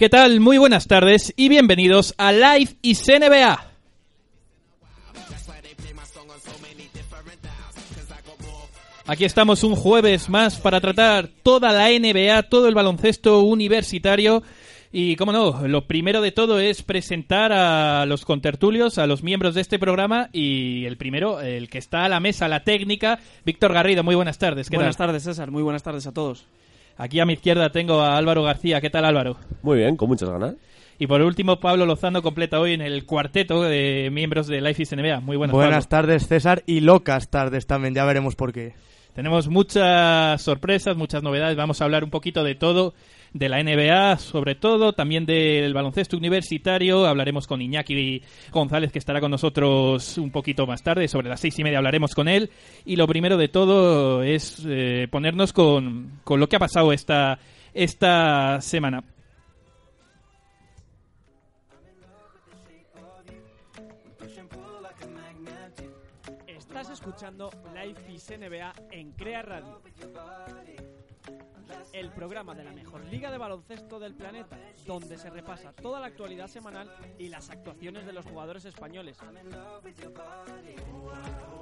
¿Qué tal? Muy buenas tardes y bienvenidos a Live y CNBA. Aquí estamos un jueves más para tratar toda la NBA, todo el baloncesto universitario. Y como no, lo primero de todo es presentar a los contertulios, a los miembros de este programa y el primero, el que está a la mesa, la técnica, Víctor Garrido. Muy buenas tardes. ¿qué buenas tal? tardes, César. Muy buenas tardes a todos. Aquí a mi izquierda tengo a Álvaro García. ¿Qué tal Álvaro? Muy bien, con muchas ganas. Y por último, Pablo Lozano completa hoy en el cuarteto de miembros de Life is NBA. Muy buenas, Buenas Pablo. tardes, César, y locas tardes también, ya veremos por qué. Tenemos muchas sorpresas, muchas novedades. Vamos a hablar un poquito de todo, de la NBA, sobre todo, también del baloncesto universitario. Hablaremos con Iñaki González, que estará con nosotros un poquito más tarde. Sobre las seis y media hablaremos con él. Y lo primero de todo es eh, ponernos con, con lo que ha pasado esta, esta semana. Estás escuchando Life is NBA en Crea Radio. El programa de la mejor liga de baloncesto del planeta, donde se repasa toda la actualidad semanal y las actuaciones de los jugadores españoles.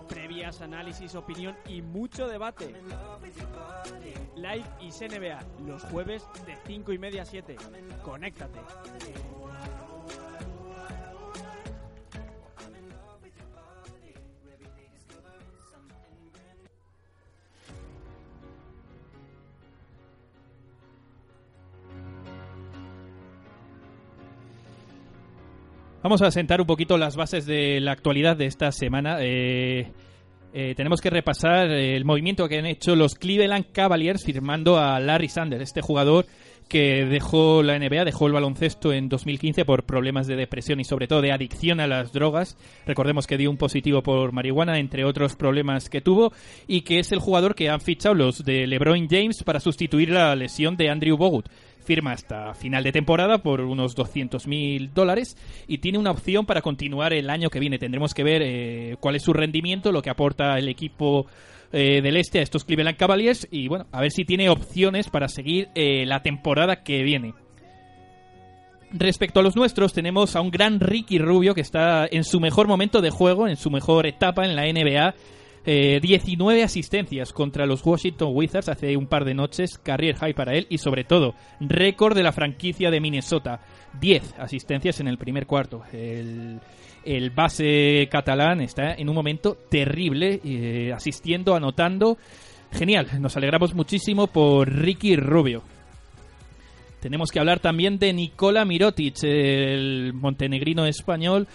Previas, análisis, opinión y mucho debate. Live y NBA, los jueves de 5 y media a 7. Conéctate. Vamos a sentar un poquito las bases de la actualidad de esta semana. Eh, eh, tenemos que repasar el movimiento que han hecho los Cleveland Cavaliers firmando a Larry Sanders, este jugador que dejó la NBA, dejó el baloncesto en 2015 por problemas de depresión y sobre todo de adicción a las drogas. Recordemos que dio un positivo por marihuana, entre otros problemas que tuvo, y que es el jugador que han fichado los de LeBron James para sustituir la lesión de Andrew Bogut firma hasta final de temporada por unos 200.000 dólares y tiene una opción para continuar el año que viene. Tendremos que ver eh, cuál es su rendimiento, lo que aporta el equipo eh, del este a estos Cleveland Cavaliers y bueno, a ver si tiene opciones para seguir eh, la temporada que viene. Respecto a los nuestros, tenemos a un gran Ricky Rubio que está en su mejor momento de juego, en su mejor etapa en la NBA. Eh, 19 asistencias contra los Washington Wizards hace un par de noches, career high para él y sobre todo récord de la franquicia de Minnesota, 10 asistencias en el primer cuarto. El, el base catalán está en un momento terrible, eh, asistiendo, anotando. Genial, nos alegramos muchísimo por Ricky Rubio. Tenemos que hablar también de Nikola Mirotic, el montenegrino español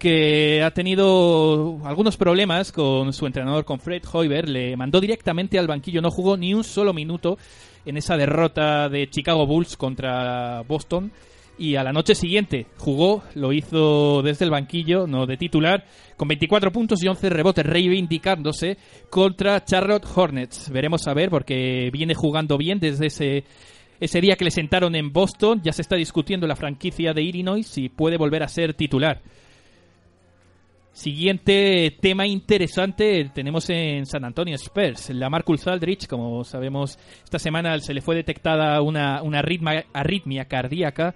que ha tenido algunos problemas con su entrenador, con Fred Hoiber, le mandó directamente al banquillo, no jugó ni un solo minuto en esa derrota de Chicago Bulls contra Boston. Y a la noche siguiente jugó, lo hizo desde el banquillo, no de titular, con 24 puntos y 11 rebotes, reivindicándose contra Charlotte Hornets. Veremos a ver, porque viene jugando bien desde ese, ese día que le sentaron en Boston. Ya se está discutiendo la franquicia de Illinois si puede volver a ser titular. Siguiente tema interesante tenemos en San Antonio Spurs. La Marcus Aldrich, como sabemos, esta semana se le fue detectada una, una arritmia, arritmia cardíaca.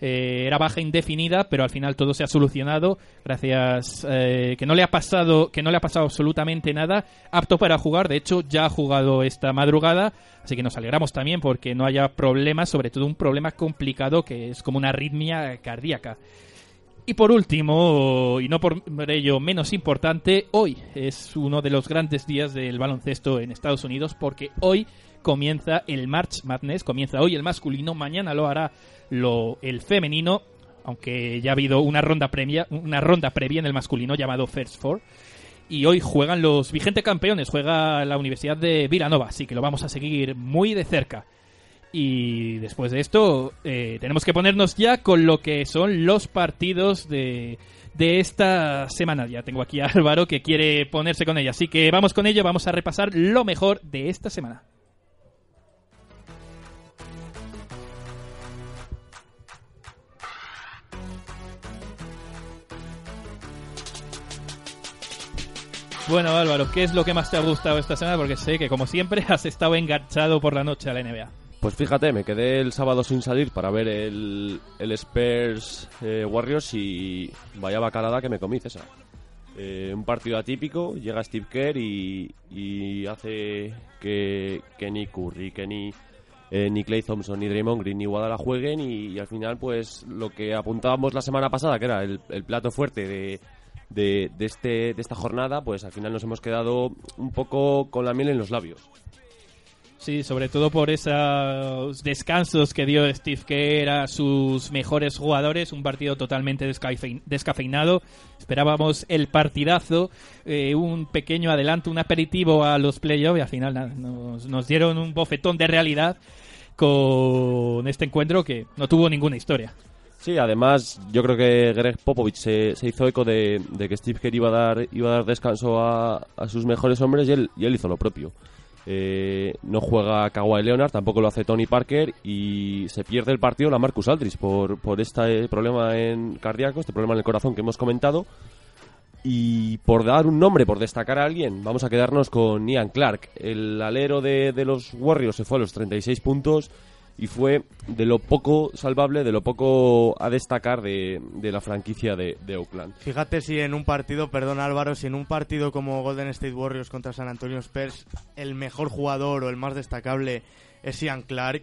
Eh, era baja indefinida, pero al final todo se ha solucionado. Gracias eh, que no le ha pasado, que no le ha pasado absolutamente nada. Apto para jugar. De hecho, ya ha jugado esta madrugada. Así que nos alegramos también porque no haya problemas, sobre todo un problema complicado que es como una arritmia cardíaca. Y por último, y no por ello menos importante, hoy es uno de los grandes días del baloncesto en Estados Unidos porque hoy comienza el March Madness, comienza hoy el masculino, mañana lo hará lo, el femenino, aunque ya ha habido una ronda previa, una ronda previa en el masculino llamado First Four. Y hoy juegan los vigentes campeones, juega la Universidad de Villanova, así que lo vamos a seguir muy de cerca. Y después de esto, eh, tenemos que ponernos ya con lo que son los partidos de, de esta semana. Ya tengo aquí a Álvaro que quiere ponerse con ella. Así que vamos con ello, vamos a repasar lo mejor de esta semana. Bueno, Álvaro, ¿qué es lo que más te ha gustado esta semana? Porque sé que, como siempre, has estado enganchado por la noche a la NBA. Pues fíjate, me quedé el sábado sin salir para ver el, el Spurs eh, Warriors y vaya bacalada que me comí, César. Eh, un partido atípico, llega Steve Kerr y, hace que, que ni Curry, que ni, eh, Clay Thompson, ni Draymond Green, ni Guadalajara jueguen y, y al final pues lo que apuntábamos la semana pasada, que era el, el plato fuerte de, de, de este, de esta jornada, pues al final nos hemos quedado un poco con la miel en los labios. Sí, sobre todo por esos descansos que dio Steve Kerr a sus mejores jugadores, un partido totalmente descafe- descafeinado. Esperábamos el partidazo, eh, un pequeño adelanto, un aperitivo a los playoffs y al final nada, nos, nos dieron un bofetón de realidad con este encuentro que no tuvo ninguna historia. Sí, además yo creo que Greg Popovich se, hizo eco de, que Steve Kerr iba a dar, iba a dar descanso a, a sus mejores hombres y él, y él hizo lo propio. Eh, no juega Kawhi Leonard, tampoco lo hace Tony Parker y se pierde el partido la Marcus Aldridge por, por este problema en cardíaco, este problema en el corazón que hemos comentado. Y por dar un nombre, por destacar a alguien, vamos a quedarnos con Ian Clark. El alero de, de los Warriors se fue a los 36 puntos y fue de lo poco salvable, de lo poco a destacar de, de la franquicia de, de Oakland. Fíjate si en un partido, perdón Álvaro, si en un partido como Golden State Warriors contra San Antonio Spurs, el mejor jugador o el más destacable es Ian Clark.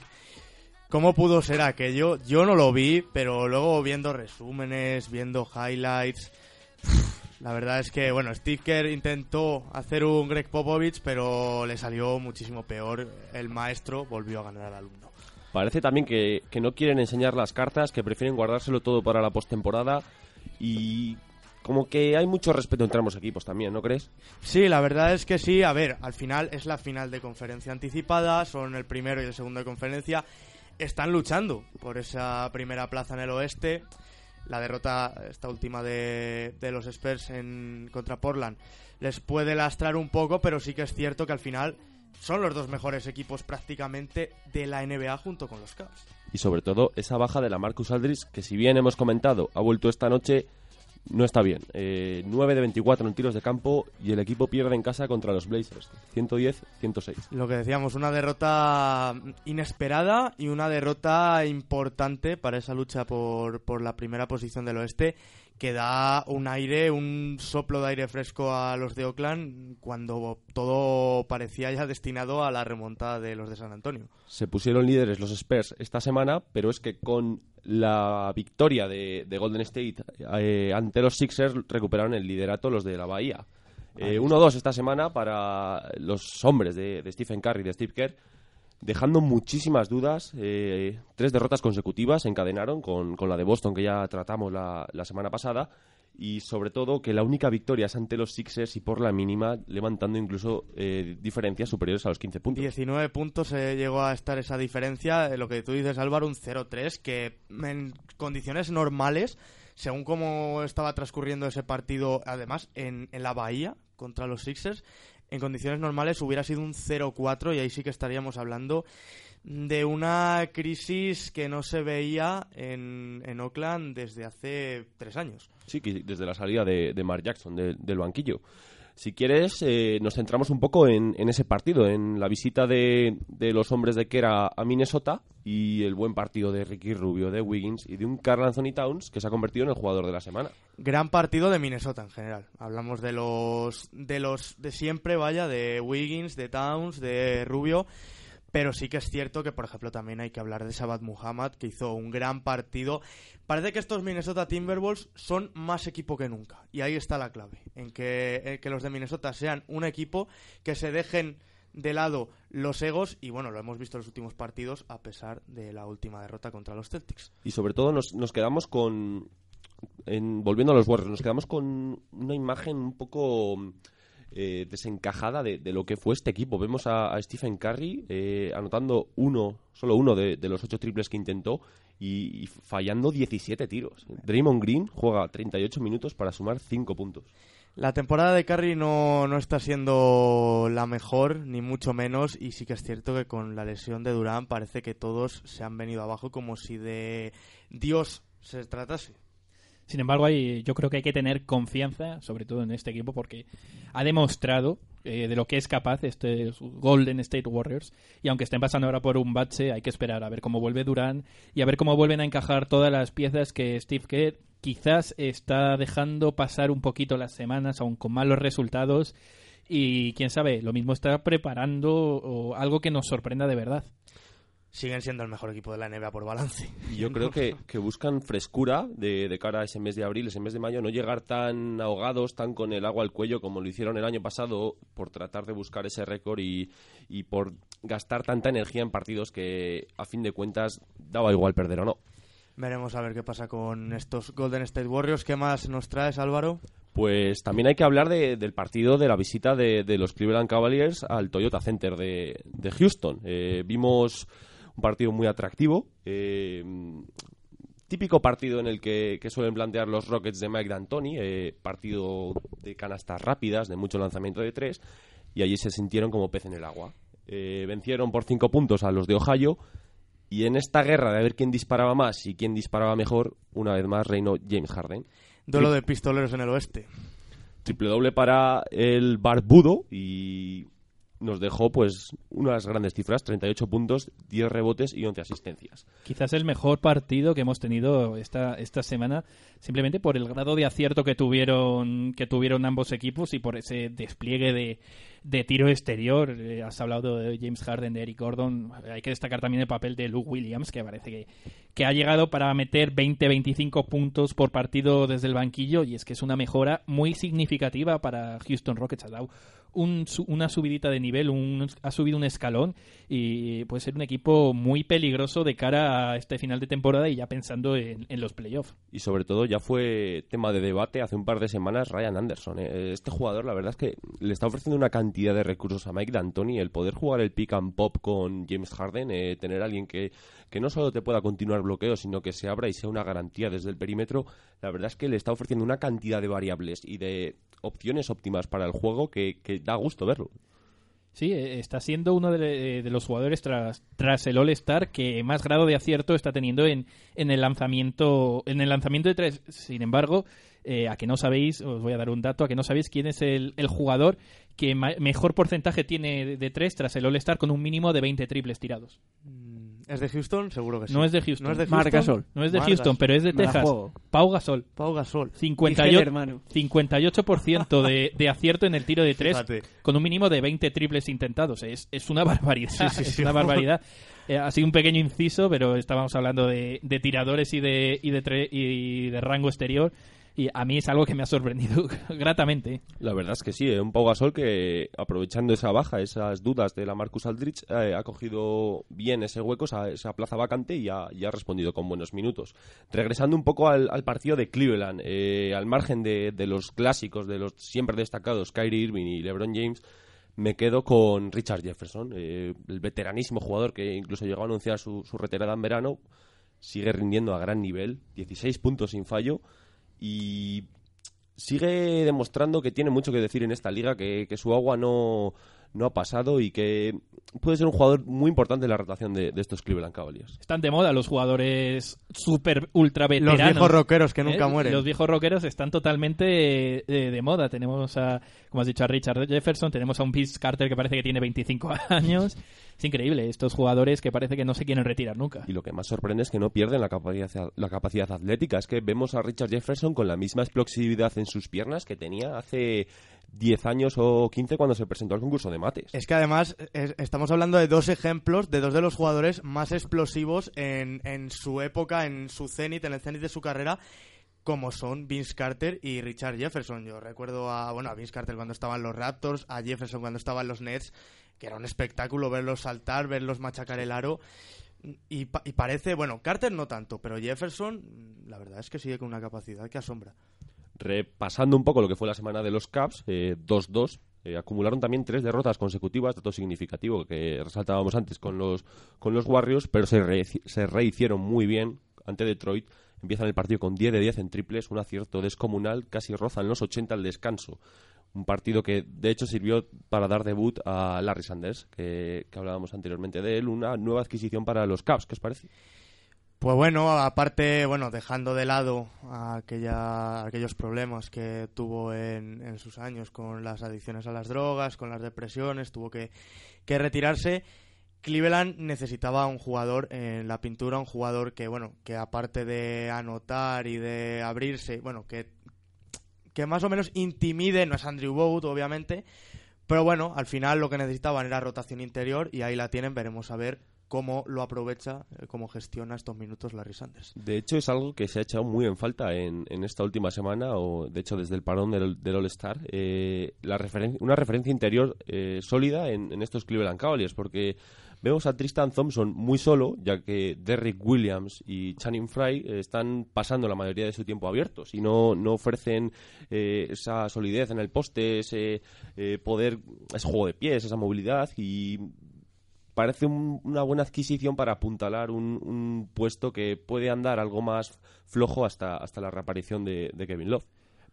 ¿Cómo pudo ser aquello? Yo no lo vi, pero luego viendo resúmenes, viendo highlights, la verdad es que, bueno, Steve Kerr intentó hacer un Greg Popovich, pero le salió muchísimo peor. El maestro volvió a ganar al alumno. Parece también que, que no quieren enseñar las cartas, que prefieren guardárselo todo para la postemporada y como que hay mucho respeto entre ambos equipos también, ¿no crees? Sí, la verdad es que sí. A ver, al final es la final de conferencia anticipada, son el primero y el segundo de conferencia. Están luchando por esa primera plaza en el oeste. La derrota, esta última de, de los Spurs en, contra Portland, les puede lastrar un poco, pero sí que es cierto que al final son los dos mejores equipos prácticamente de la NBA junto con los Cavs. Y sobre todo esa baja de la Marcus Aldridge, que si bien hemos comentado, ha vuelto esta noche, no está bien. Eh, 9 de 24 en tiros de campo y el equipo pierde en casa contra los Blazers. 110-106. Lo que decíamos, una derrota inesperada y una derrota importante para esa lucha por, por la primera posición del oeste que da un aire, un soplo de aire fresco a los de Oakland cuando todo parecía ya destinado a la remontada de los de San Antonio. Se pusieron líderes los Spurs esta semana, pero es que con la victoria de, de Golden State eh, ante los Sixers recuperaron el liderato los de la Bahía. Eh, 1-2 esta semana para los hombres de, de Stephen Curry y de Steve Kerr, dejando muchísimas dudas. Eh, tres derrotas consecutivas se encadenaron con, con, la de Boston que ya tratamos la, la, semana pasada. Y sobre todo que la única victoria es ante los Sixers y por la mínima, levantando incluso eh, diferencias superiores a los 15 puntos. 19 puntos eh, llegó a estar esa diferencia. Eh, lo que tú dices, Álvaro, un 0-3, que en condiciones normales, según cómo estaba transcurriendo ese partido, además en, en la Bahía contra los Sixers, en condiciones normales hubiera sido un 0-4 y ahí sí que estaríamos hablando de una crisis que no se veía en, en Oakland desde hace tres años. Sí, desde la salida de, de Mark Jackson de, del banquillo. Si quieres, eh, nos centramos un poco en, en, ese partido, en la visita de, de los hombres de Kera a Minnesota y el buen partido de Ricky Rubio, de Wiggins y de un Carl Anthony Towns que se ha convertido en el jugador de la semana. Gran partido de Minnesota en general. Hablamos de los de los de siempre, vaya, de Wiggins, de Towns, de Rubio. Pero sí que es cierto que, por ejemplo, también hay que hablar de Sabat Muhammad, que hizo un gran partido. Parece que estos Minnesota Timberwolves son más equipo que nunca. Y ahí está la clave, en que, en que los de Minnesota sean un equipo que se dejen de lado los egos y bueno, lo hemos visto en los últimos partidos a pesar de la última derrota contra los Celtics. Y sobre todo nos, nos quedamos con, en, volviendo a los Warriors, nos quedamos con una imagen un poco eh, desencajada de, lo que fue este equipo. Vemos a, Stephen Curry eh, anotando uno, solo uno de, los ocho triples que intentó y, y, fallando 17 tiros. Draymond Green juega 38 minutos para sumar 5 puntos. La temporada de Curry no, no está siendo la mejor, ni mucho menos, y sí que es cierto que con la lesión de Durán parece que todos se han venido abajo como si de Dios se tratase. Sin embargo, hay, yo creo que hay que tener confianza, sobre todo en este equipo, porque ha demostrado eh, de lo que es capaz este Golden State Warriors. Y aunque estén pasando ahora por un bache, hay que esperar a ver cómo vuelve Durán y a ver cómo vuelven a encajar todas las piezas que Steve Kerr quizás está dejando pasar un poquito las semanas, aún con malos resultados. Y quién sabe, lo mismo está preparando algo que nos sorprenda de verdad siguen siendo el mejor equipo de la NBA por balance. Yo creo que, que buscan frescura de, de, cara a ese mes de abril, ese mes de mayo, no llegar tan ahogados, tan con el agua al cuello como lo hicieron el año pasado por tratar de buscar ese récord y, y por gastar tanta energía en partidos que a fin de cuentas daba igual perder o no. Veremos a ver qué pasa con estos Golden State Warriors. ¿Qué más nos traes, Álvaro? Pues también hay que hablar de, del partido de la visita de, de, los Cleveland Cavaliers al Toyota Center de, de Houston. Eh, vimos un partido muy atractivo. Eh, típico partido en el que, que, suelen plantear los Rockets de Mike D'Antoni, eh, partido de canastas rápidas, de mucho lanzamiento de tres, y allí se sintieron como pez en el agua. Eh, vencieron por cinco puntos a los de Ohio, y en esta guerra de ver quién disparaba más y quién disparaba mejor, una vez más reinó James Harden. Duelo de pistoleros en el oeste. Triple doble para el barbudo y nos dejó pues unas grandes cifras, 38 puntos, 10 rebotes y 11 asistencias. Quizás el mejor partido que hemos tenido esta, esta semana, simplemente por el grado de acierto que tuvieron, que tuvieron ambos equipos y por ese despliegue de, de tiro exterior. Eh, has hablado de James Harden, de Eric Gordon. Hay que destacar también el papel de Luke Williams, que parece que, que ha llegado para meter 20-25 puntos por partido desde el banquillo y es que es una mejora muy significativa para Houston Rockets. Ha dado un, una subidita de nivel, un, ha subido un escalón y puede ser un equipo muy peligroso de cara a este final de temporada y ya pensando en, los playoffs. Y sobre todo ya fue tema de debate hace un par de semanas Ryan Anderson. ¿eh? Este jugador la verdad es que le está ofreciendo una cantidad de recursos a Mike D'Antoni, el poder jugar el pick and pop con James Harden, eh, tener a alguien que, que no solo te pueda continuar bloqueo, sino que se abra y sea una garantía desde el perímetro, la verdad es que le está ofreciendo una cantidad de variables y de opciones óptimas para el juego que, que da gusto verlo. Sí, está siendo uno de, de los jugadores tras, tras el All-Star que más grado de acierto está teniendo en, en, el lanzamiento en el lanzamiento de tres. Sin embargo, eh, a que no sabéis, os voy a dar un dato, a que no sabéis quién es el, el jugador que mejor porcentaje tiene de, de tres tras el All-Star con un mínimo de 20 triples tirados. ¿Es de Houston? Seguro que sí. No es de Houston. No es de Marc Gasol. No es de Houston, Gasol. pero es de Texas. Pau Gasol. Pau Gasol. 58, hermano. 58% de, de acierto en el tiro de tres Fíjate. con un mínimo de 20 triples intentados. Es, es una barbaridad. Sí, sí, es sí. una barbaridad. Eh, ha sido un pequeño inciso, pero estábamos hablando de, de tiradores y de, y, de tre- y de rango exterior. Y a mí es algo que me ha sorprendido gratamente. La verdad es que sí, ¿eh? un Pau Gasol que aprovechando esa baja, esas dudas de la Marcus Aldrich, eh, ha cogido bien ese hueco, esa, esa plaza vacante y ha, ha respondido con buenos minutos. Regresando un poco al, al partido de Cleveland, eh, al margen de, de los clásicos, de los siempre destacados Kyrie Irving y LeBron James, me quedo con Richard Jefferson, eh, el veteranísimo jugador que incluso llegó a anunciar su, su retirada en verano, sigue rindiendo a gran nivel, 16 puntos sin fallo y sigue demostrando que tiene mucho que decir en esta liga, que, su agua no, no ha pasado y que puede ser un jugador muy importante en la rotación de, de estos Cleveland Cavaliers. Están de moda los jugadores super ultra Los veteranos. viejos rockeros que ¿eh? nunca mueren. Los viejos rockeros están totalmente eh, de, de moda. Tenemos a, como has dicho, a Richard Jefferson, tenemos a un Vince Carter que parece que tiene 25 años. Es increíble, estos jugadores que parece que no se quieren retirar nunca. Y lo que más sorprende es que no pierden la capacidad, la capacidad atlética. Es que vemos a Richard Jefferson con la misma explosividad en sus piernas que tenía hace 10 años o 15 cuando se presentó al concurso de mates. Es que además es- estamos hablando de dos ejemplos de dos de los jugadores más explosivos en, su época, en su cenit, en el cenit de su carrera, como son Vince Carter y Richard Jefferson. Yo recuerdo a, bueno, a Vince Carter cuando estaba en los Raptors, a Jefferson cuando estaba en los Nets, que era un espectáculo verlos saltar, verlos machacar el aro. Y, pa- y parece, bueno, Carter no tanto, pero Jefferson, la verdad es que sigue con una capacidad que asombra. Repasando un poco lo que fue la semana de los Caps, eh, 2-2. eh, acumularon también tres derrotas consecutivas, dato significativo que resaltábamos antes con los, con los Warriors, pero se, se rehicieron muy bien ante Detroit. Empiezan el partido con 10 de 10 en triples, un acierto descomunal, casi rozan los 80 al descanso. Un partido que de hecho sirvió para dar debut a Larry Sanders, que, que hablábamos anteriormente de él, una nueva adquisición para los Caps, ¿qué os parece? Pues bueno, aparte, bueno, dejando de lado aquella, aquellos problemas que tuvo en, en sus años con las adicciones a las drogas, con las depresiones, tuvo que, que retirarse. Cleveland necesitaba un jugador en la pintura, un jugador que, bueno, que aparte de anotar y de abrirse, bueno, que, que más o menos intimide, no es Andrew Bogut, obviamente, pero bueno, al final lo que necesitaban era rotación interior y ahí la tienen, veremos a ver cómo lo aprovecha, eh, cómo gestiona estos minutos Larry Sanders. De hecho, es algo que se ha echado muy en falta en, en esta última semana, o de hecho desde el parón del, del All-Star, eh, referen- una referencia interior eh, sólida en, estos Cleveland Cavaliers, porque vemos a Tristan Thompson muy solo, ya que Derrick Williams y Channing Frye eh, están pasando la mayoría de su tiempo abiertos y no, no ofrecen eh, esa solidez en el poste, ese eh, poder, ese juego de pies, esa movilidad y parece un- una buena adquisición para apuntalar un, un puesto que puede andar algo más flojo hasta, hasta la reaparición de, de Kevin Love.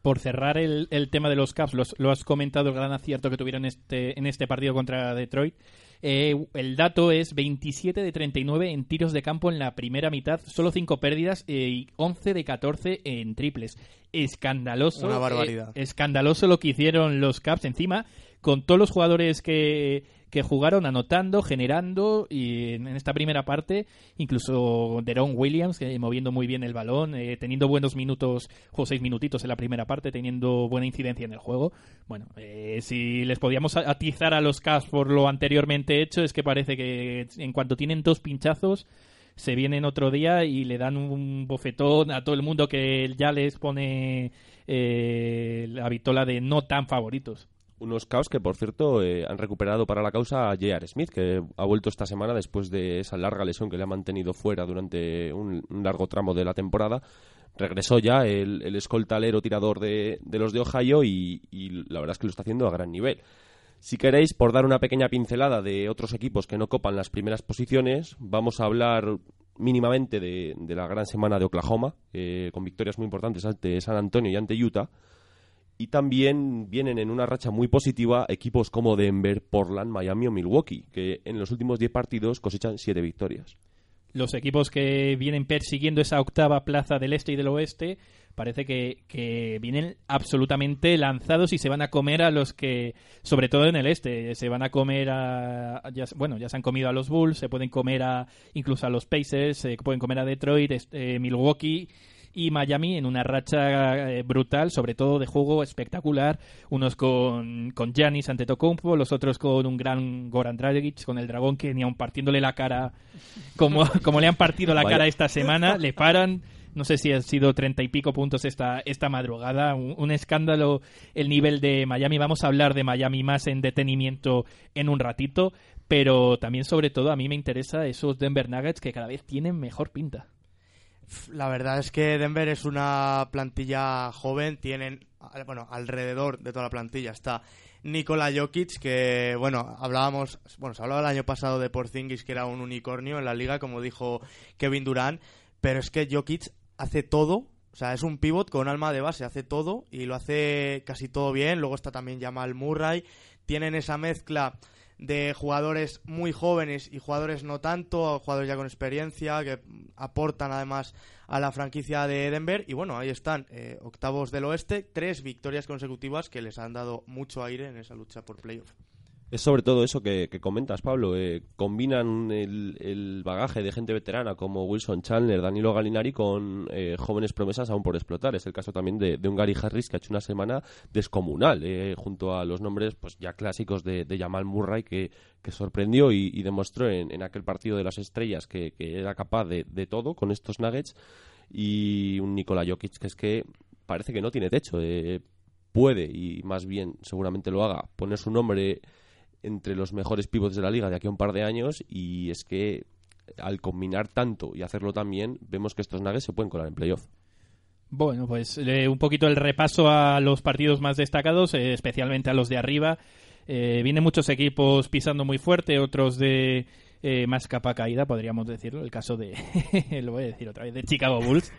Por cerrar el, el tema de los Caps, los- lo has comentado, el gran acierto que tuvieron este, en este partido contra Detroit. Eh, el dato es 27 de 39 en tiros de campo en la primera mitad, solo 5 pérdidas eh, y 11 de 14 en triples. Escandaloso. Una barbaridad. eh, escandaloso lo que hicieron los Caps encima, con todos los jugadores que, que jugaron anotando, generando y en, esta primera parte, incluso Deron Williams eh, moviendo muy bien el balón, eh, teniendo buenos minutos, jugó seis minutitos en la primera parte, teniendo buena incidencia en el juego. Bueno, eh, si les podíamos atizar a los Cavs por lo anteriormente hecho, es que parece que en cuanto tienen dos pinchazos se vienen otro día y le dan un bofetón a todo el mundo que ya les pone eh, la vitola de no tan favoritos. Unos caos que, por cierto, eh, han recuperado para la causa a J.R. Smith, que ha vuelto esta semana después de esa larga lesión que le ha mantenido fuera durante un, largo tramo de la temporada. Regresó ya el, el escoltalero tirador de, de los de Ohio y, y la verdad es que lo está haciendo a gran nivel. Si queréis, por dar una pequeña pincelada de otros equipos que no copan las primeras posiciones, vamos a hablar mínimamente de, de la gran semana de Oklahoma, eh, con victorias muy importantes ante San Antonio y ante Utah. Y también vienen en una racha muy positiva equipos como Denver, Portland, Miami o Milwaukee, que en los últimos 10 partidos cosechan 7 victorias. los equipos que vienen persiguiendo esa octava plaza del este y del oeste parece que, vienen absolutamente lanzados y se van a comer a los que, sobre todo en el este, se van a comer a, ya, bueno, ya se han comido a los Bulls, se pueden comer a incluso a los Pacers, se pueden comer a Detroit, eh, Milwaukee y Miami en una racha eh, brutal, sobre todo de juego espectacular, unos con con Giannis Antetokounmpo, los otros con un gran Goran Dragic, con el dragón que ni aun partiéndole la cara como, como le han partido la Vaya. cara esta semana, le paran. No sé si han sido treinta y pico puntos esta, esta madrugada. Un, un escándalo el nivel de Miami. Vamos a hablar de Miami más en detenimiento en un ratito. Pero también, sobre todo, a mí me interesa esos Denver Nuggets que cada vez tienen mejor pinta. La verdad es que Denver es una plantilla joven, tienen, bueno, alrededor de toda la plantilla está Nikola Jokic, que, bueno, hablábamos, bueno, se hablaba el año pasado de Porzingis, que era un unicornio en la liga, como dijo Kevin Durant, pero es que Jokic hace todo, o sea, es un pivot con alma de base, hace todo y lo hace casi todo bien, luego está también Jamal Murray, tienen esa mezcla de jugadores muy jóvenes y jugadores no tanto, jugadores ya con experiencia que aportan además a la franquicia de Denver y bueno, ahí están, eh, octavos del oeste, tres victorias consecutivas que les han dado mucho aire en esa lucha por playoff. Es sobre todo eso que, que comentas, Pablo. Eh, combinan el, el bagaje de gente veterana como Wilson Chandler, Danilo Galinari con eh, jóvenes promesas aún por explotar. Es el caso también de, de un Gary Harris que ha hecho una semana descomunal, eh, junto a los nombres pues ya clásicos de, de Jamal Murray que, que sorprendió y, y demostró en, en aquel partido de las estrellas que, que era capaz de, de todo con estos Nuggets y un Nikola Jokic que es que parece que no tiene techo. eh, puede, y más bien seguramente lo haga, poner su nombre entre los mejores pivots de la liga de aquí a un par de años y es que al combinar tanto y hacerlo tan bien, vemos que estos Nuggets se pueden colar en playoff. Bueno, pues eh, un poquito el repaso a los partidos más destacados, eh, especialmente a los de arriba. Eh, vienen muchos equipos pisando muy fuerte, otros de eh, más capa caída, podríamos decirlo. El caso de, lo voy a decir otra vez, de Chicago Bulls.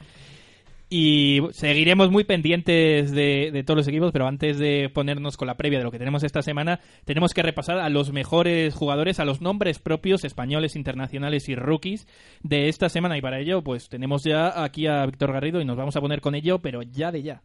Y seguiremos muy pendientes de, todos los equipos, pero antes de ponernos con la previa de lo que tenemos esta semana, tenemos que repasar a los mejores jugadores, a los nombres propios españoles, internacionales y rookies de esta semana. Y para ello, pues tenemos ya aquí a Víctor Garrido y nos vamos a poner con ello, pero ya de ya.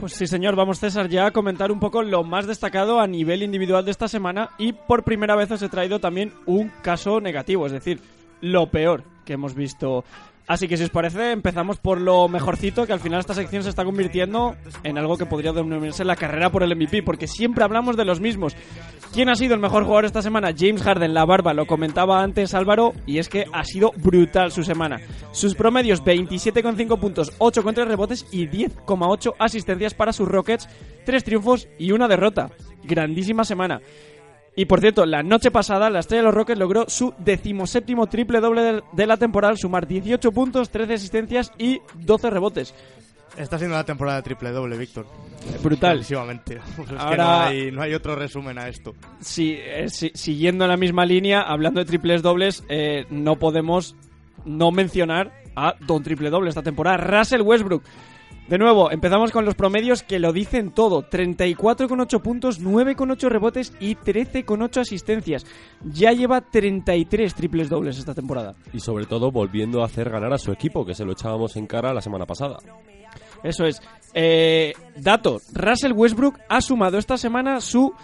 Pues sí, señor, vamos César ya a comentar un poco lo más destacado a nivel individual de esta semana y por primera vez os he traído también un caso negativo, es decir, lo peor que hemos visto. Así que si os parece, empezamos por lo mejorcito, que al final esta sección se está convirtiendo en algo que podría denominarse la carrera por el MVP, porque siempre hablamos de los mismos. ¿Quién ha sido el mejor jugador esta semana? James Harden, la barba, lo comentaba antes Álvaro, y es que ha sido brutal su semana. Sus promedios 27,5 puntos, 8 contra rebotes y 10,8 asistencias para sus Rockets, 3 triunfos y una derrota. Grandísima semana. Y por cierto, la noche pasada la estrella de los Rockets logró su decimoséptimo triple doble de, la temporada al sumar 18 puntos, 13 asistencias y 12 rebotes. Está siendo la temporada de triple doble, Víctor. Brutal. Pues es que Ahora- no hay, no hay otro resumen a esto. Si, eh, si- siguiendo la misma línea, hablando de triples dobles, eh, no podemos no mencionar a Don Triple Doble esta temporada, Russell Westbrook. De nuevo, empezamos con los promedios que lo dicen todo. 34,8 puntos, 9,8 rebotes y 13,8 asistencias. Ya lleva 33 triples dobles esta temporada. Y sobre todo volviendo a hacer ganar a su equipo, que se lo echábamos en cara la semana pasada. Eso es. Eh, dato, Russell Westbrook ha sumado esta semana su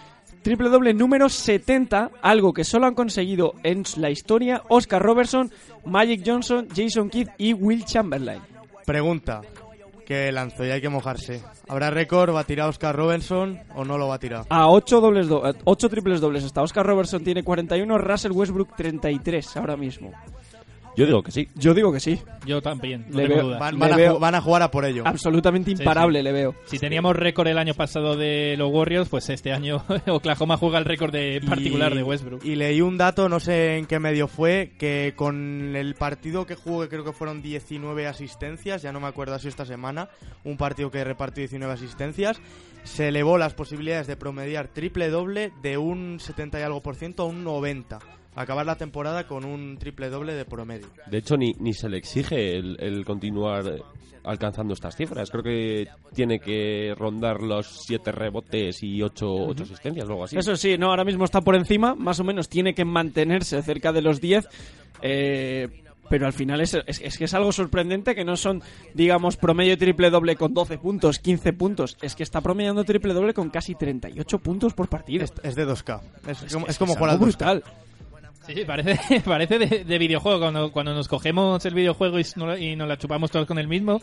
triple doble número 70, algo que solo han conseguido en la historia Oscar Robertson, Magic Johnson, Jason Kidd y Will Chamberlain. Pregunta que lanzo y hay que mojarse. ¿Habrá récord? ¿Va a tirar Oscar Robinson o no lo va a tirar? A 8 dobles do- eh, ocho triples dobles está. Oscar Robertson tiene 41, Russell Westbrook 33 ahora mismo. Yo digo que sí. Yo digo que sí. Yo también, no Le tengo veo- dudas. Van, Le a, veo- ju- van a jugar a por ello. Absolutamente imparable le veo. Si teníamos récord el año pasado de los Warriors, pues este año Oklahoma juega el récord de particular Y- de Westbrook. Y leí un dato, no sé en qué medio fue, que con el partido que jugó, que creo que fueron 19 asistencias, ya no me acuerdo si esta semana, un partido que repartió 19 asistencias, se elevó las posibilidades de promediar triple doble de un 70 y algo por ciento a un 90. Acabar la temporada con un triple doble de promedio. De hecho, ni, ni se le exige el, el continuar alcanzando estas cifras. Creo que tiene que rondar los siete rebotes y ocho, ocho asistencias, luego así. Eso sí, no, ahora mismo está por encima, más o menos tiene que mantenerse cerca de los 10, eh, pero al final es, es- es que es algo sorprendente que no son, digamos, promedio triple doble con 12 puntos, 15 puntos, es que está promediando triple doble con casi 38 puntos por partido. Es, es de 2K. Es, Es como, jugar al algo 2K. Sí, parece, parece de, de videojuego. Cuando, cuando nos cogemos el videojuego y, y nos la chupamos todos con el mismo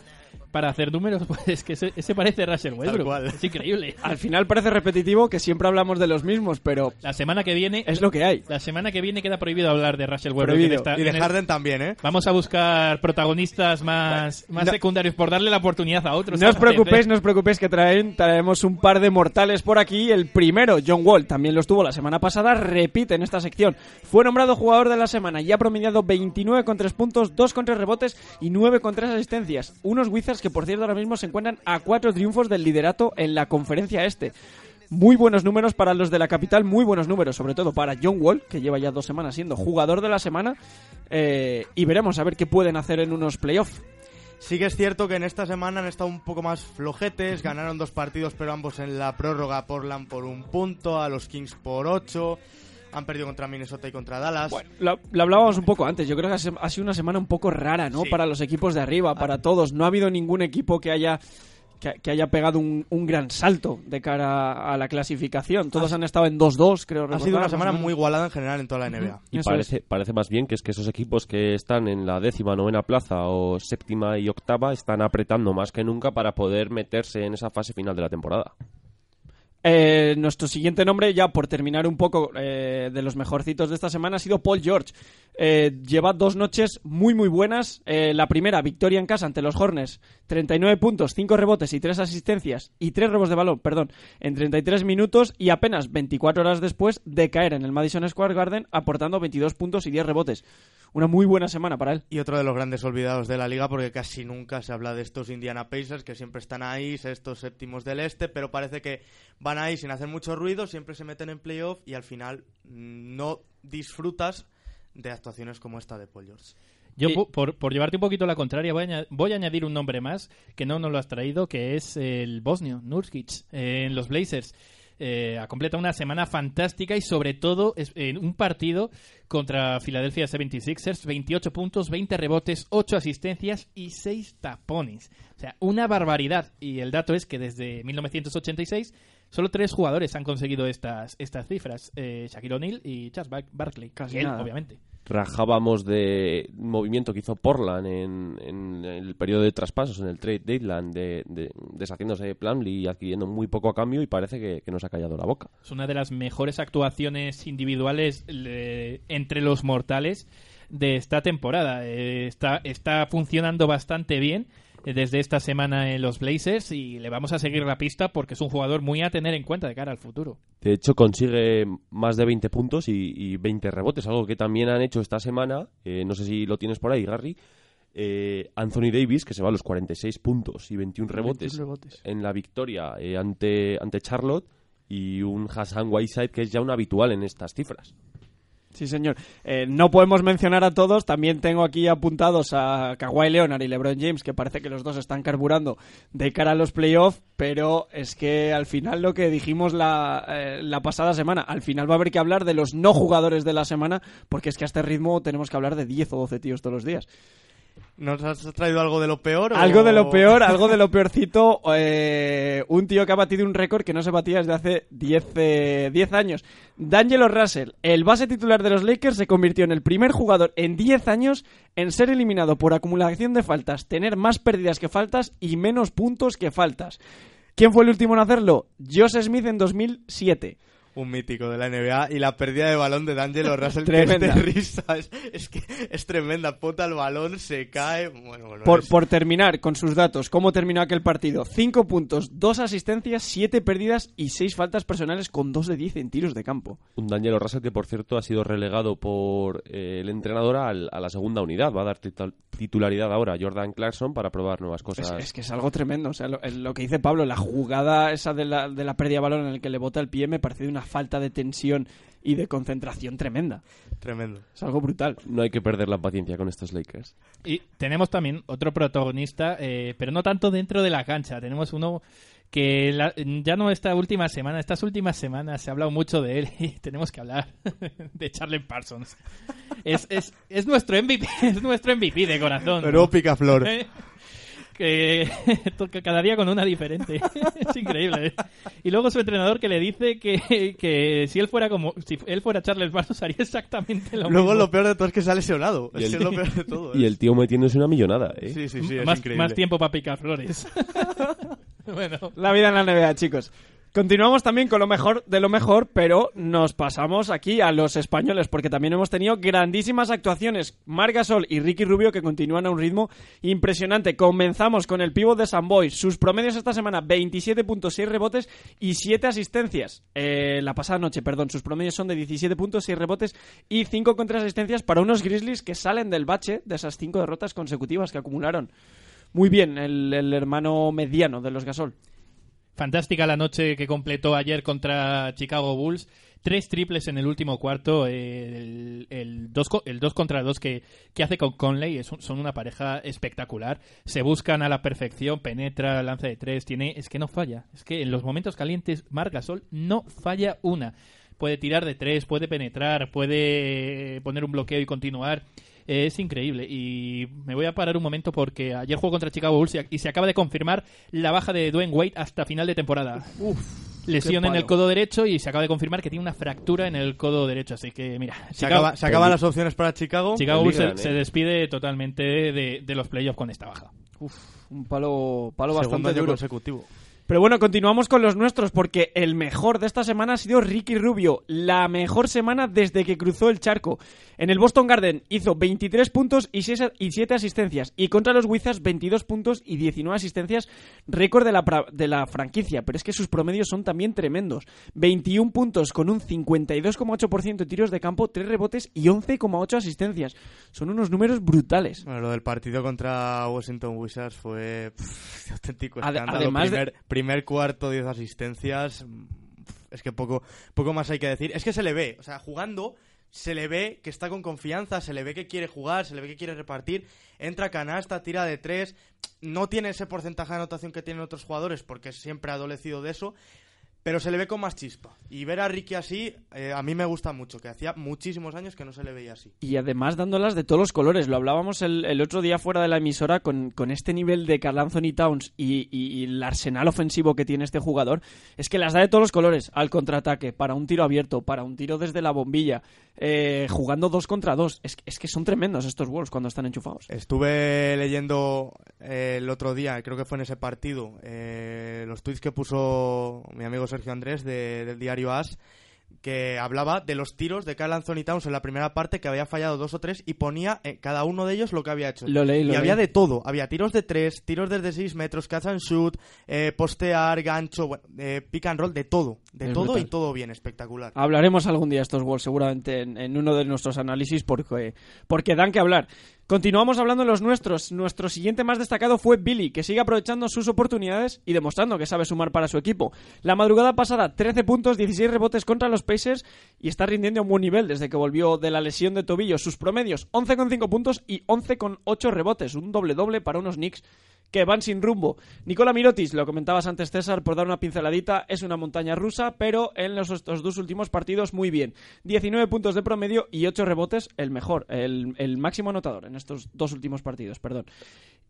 para hacer números, pues es que ese, ese parece Russell Westbrook. cual. Es increíble. Al final parece repetitivo que siempre hablamos de los mismos, pero La semana que viene, es lo que hay. la semana que viene queda prohibido hablar de Russell Westbrook. Prohibido. en esta- Y de en el- Harden también, ¿eh? Vamos a buscar protagonistas más, más No. secundarios por darle la oportunidad a otros. No os preocupéis, no os preocupéis que traen, traemos un par de mortales por aquí. El primero, John Wall, también lo estuvo la semana pasada, repite en esta sección. Fue nombrado jugador de la semana y ha promediado 29 con 3 puntos, 2 con 3 rebotes y 9 con 3 asistencias. Unos Que, por cierto, ahora mismo se encuentran a 4 triunfos del liderato en la conferencia este. Muy buenos números para los de la capital, muy buenos números, sobre todo para John Wall, que lleva ya dos semanas siendo jugador de la semana. eh, y veremos a ver qué pueden hacer en unos playoffs. Sí que es cierto que en esta semana han estado un poco más flojetes, ganaron dos partidos pero ambos en la prórroga, Portland por un punto, a los Kings por ocho, han perdido contra Minnesota y contra Dallas. Bueno, lo, lo hablábamos un poco antes. Yo creo que ha sido una semana un poco rara, ¿no? Sí. Para los equipos de arriba, para todos. No ha habido ningún equipo que haya que, haya pegado un, un gran salto de cara a la clasificación. Todos han estado en 2-2, creo ha recordar, sido una semana muy igualada en general en toda la NBA. Y Eso parece, parece más bien que es que esos equipos que están en la décima, novena plaza o séptima y octava están apretando más que nunca para poder meterse en esa fase final de la temporada. Eh, nuestro siguiente nombre, ya por terminar un poco eh, de los mejorcitos de esta semana, ha sido Paul George. Eh, lleva dos noches muy, muy buenas. Eh, la primera, victoria en casa ante los Hornets. 39 puntos, 5 rebotes y 3 asistencias. Y 3 robos de balón, perdón, en 33 minutos. Y apenas 24 horas después de caer en el Madison Square Garden, aportando 22 puntos y 10 rebotes. Una muy buena semana para él. Y otro de los grandes olvidados de la liga, porque casi nunca se habla de estos Indiana Pacers, que siempre están ahí, estos séptimos del este, pero parece que van ahí sin hacer mucho ruido, siempre se meten en playoff y al final mm, no disfrutas de actuaciones como esta de Paul George. Yo, Y- por, por llevarte un poquito la contraria, voy a, voy a añadir un nombre más que no nos lo has traído, que es el bosnio, Nurkic, eh, en los Blazers. Eh, ha completado una semana fantástica y sobre todo es- en un partido contra Philadelphia 76ers, 28 puntos, 20 rebotes, 8 asistencias y 6 tapones. O sea, una barbaridad. Y el dato es que desde 1986 solo tres jugadores han conseguido estas, estas cifras. Eh, Shaquille O'Neal y Charles Bar- Barkley. Casi Y él, nada. obviamente. Rajábamos de movimiento que hizo Portland en, el periodo de traspasos, en el trade deadline, de, de- deshaciéndose de Plumlee y adquiriendo muy poco a cambio y parece que, que nos ha callado la boca. Es una de las mejores actuaciones individuales le- entre los mortales de esta temporada. Eh, está, está funcionando bastante bien eh, desde esta semana en los Blazers y le vamos a seguir la pista porque es un jugador muy a tener en cuenta de cara al futuro. De hecho, consigue más de 20 puntos y, y 20 rebotes, algo que también han hecho esta semana. eh, no sé si lo tienes por ahí, Gary. eh, Anthony Davis, que se va a los 46 puntos y 21 rebotes, 21 rebotes. en la victoria eh, ante, ante Charlotte. Y un Hassan Whiteside que es ya un habitual en estas cifras. Sí, señor. Eh, no podemos mencionar a todos. También tengo aquí apuntados a Kawhi Leonard y LeBron James, que parece que los dos están carburando de cara a los playoffs. Pero es que al final lo que dijimos la, eh, la pasada semana, al final va a haber que hablar de los no jugadores de la semana, porque es que a este ritmo tenemos que hablar de 10 o 12 tíos todos los días. ¿Nos has traído algo de lo peor? o- Algo de lo peor, algo de lo peorcito. eh, un tío que ha batido un récord que no se batía desde hace 10 eh, 10 años. D'Angelo Russell, el base titular de los Lakers, se convirtió en el primer jugador en 10 años en ser eliminado por acumulación de faltas, tener más pérdidas que faltas y menos puntos que faltas. ¿Quién fue el último en hacerlo? Josh Smith en 2007. Un mítico de la NBA y la pérdida de balón de D'Angelo Russell que es Tremenda. de. Es, es que es tremenda. Pota el balón, se cae. Bueno, bueno. Por, es- por terminar con sus datos, ¿cómo terminó aquel partido? 5 puntos, 2 asistencias, 7 pérdidas y 6 faltas personales con 2 de 10 en tiros de campo. Un Daniel Russell que, por cierto, ha sido relegado por eh, el entrenador al- a la segunda unidad. Va a dar titul- titularidad ahora a Jordan Clarkson para probar nuevas Es, cosas. es que es algo tremendo. O sea, lo, lo que dice Pablo, la jugada esa de la, de la pérdida de balón en el que le bota el pie me parece de una falta de tensión y de concentración tremenda. Tremendo. Es algo brutal. No hay que perder la paciencia con estos Lakers. Y tenemos también otro protagonista, eh, pero no tanto dentro de la cancha. Tenemos uno que la- ya no esta última semana, estas últimas semanas se ha hablado mucho de él y tenemos que hablar de Charlie Parsons. Es, es, es nuestro MVP, es nuestro MVP de corazón. Pero picaflor. Que cada día con una diferente. es increíble. ¿eh? Y luego su entrenador que le dice que, que si él fuera como si él fuera Charles Parsons haría exactamente lo Luego mismo. lo peor de todo es que ha lesionado. Y es el- es lo peor de todo. Y ¿eh? el tío metiéndose una millonada, ¿eh? Sí, sí, sí, es más, increíble. más tiempo para picar flores. bueno, La vida en la NBA, chicos. Continuamos también con lo mejor de lo mejor, pero nos pasamos aquí a los españoles, porque también hemos tenido grandísimas actuaciones. Marc Gasol y Ricky Rubio que continúan a un ritmo impresionante. Comenzamos con el pívot de San Boy. Sus promedios esta semana, 27.6 rebotes y 7 asistencias. Eh, la pasada noche, perdón, sus promedios son de 17.6 rebotes y 5 contraasistencias para unos Grizzlies que salen del bache de esas 5 derrotas consecutivas que acumularon. Muy bien, el, el hermano mediano de los Gasol. Fantástica la noche que completó ayer contra Chicago Bulls. Tres triples en el último cuarto. eh, el, el, dos, el dos contra dos que, que hace con Conley son una pareja espectacular. Se buscan a la perfección, penetra, lanza de tres. Tiene, es que no falla. Es que en los momentos calientes, Marc Gasol no falla una. puede tirar de tres, puede penetrar, puede poner un bloqueo y continuar. Es increíble. Y me voy a parar un momento porque ayer jugó contra Chicago Bulls y- se acaba de confirmar la baja de Dwayne Wade hasta final de temporada. Lesión qué en el codo derecho y se acaba de confirmar que tiene una fractura en el codo derecho. Así que, mira, Se, Chicago- acaba- se acaban las opciones para Chicago. Chicago Bulls se, se eh. despide totalmente de, de los playoffs con esta baja. Un palo, palo Segundo bastante año duro. consecutivo. Pero bueno, continuamos con los nuestros porque el mejor de esta semana ha sido Ricky Rubio. La mejor semana desde que cruzó el charco. En el Boston Garden hizo 23 puntos y 6 y 7 asistencias. Y contra los Wizards 22 puntos y 19 asistencias. Récord de la, pra- de la franquicia. Pero es que sus promedios son también tremendos. 21 puntos con un 52,8% de tiros de campo, 3 rebotes y 11,8 asistencias. Son unos números brutales. Bueno, lo del partido contra Washington Wizards fue pff, auténtico escándalo. además de- primer, cuarto, 10 asistencias. Es que poco, poco más hay que decir. Es que se le ve, o sea, jugando se le ve que está con confianza, se le ve que quiere jugar, se le ve que quiere repartir. Entra canasta, tira de tres. No tiene ese porcentaje de anotación que tienen otros jugadores porque siempre ha adolecido de eso. Pero se le ve con más chispa. Y ver a Ricky así, eh, a mí me gusta mucho, que hacía muchísimos años que no se le veía así. Y además dándolas de todos los colores. Lo hablábamos el, el otro día fuera de la emisora con, con este nivel de Carl Anthony Towns y, y- y el arsenal ofensivo que tiene este jugador. Es que las da de todos los colores. Al contraataque, para un tiro abierto, para un tiro desde la bombilla, eh, jugando dos contra dos. Es, es que son tremendos estos Wolves cuando están enchufados. Estuve leyendo eh, el otro día, creo que fue en ese partido, eh, los tweets que puso mi amigo Sergio Andrés de- del diario As, que hablaba de los tiros de Carl Anthony Towns en la primera parte, que había fallado dos o tres, y ponía eh, cada uno de ellos lo que había hecho. Lo leí, lo y había de todo. Había tiros de tres, tiros desde seis metros, catch and shoot, eh, postear, gancho, bueno, eh, pick and roll, de todo. De Es todo brutal. y todo bien, espectacular. Hablaremos algún día de estos Wolves seguramente en, en uno de nuestros análisis porque, porque dan que hablar. Continuamos hablando de los nuestros. Nuestro siguiente más destacado fue Billy, que sigue aprovechando sus oportunidades y demostrando que sabe sumar para su equipo. La madrugada pasada, 13 puntos, 16 rebotes contra los Pacers y está rindiendo a un buen nivel desde que volvió de la lesión de tobillo. Sus promedios, 11,5 puntos y 11,8 rebotes. Un doble-doble para unos Knicks que van sin rumbo. Nicola Mirotis, lo comentabas antes César, por dar una pinceladita, es una montaña rusa, pero en los, estos dos últimos partidos muy bien. 19 puntos de promedio y 8 rebotes, el mejor, el, máximo anotador en estos dos últimos partidos, perdón.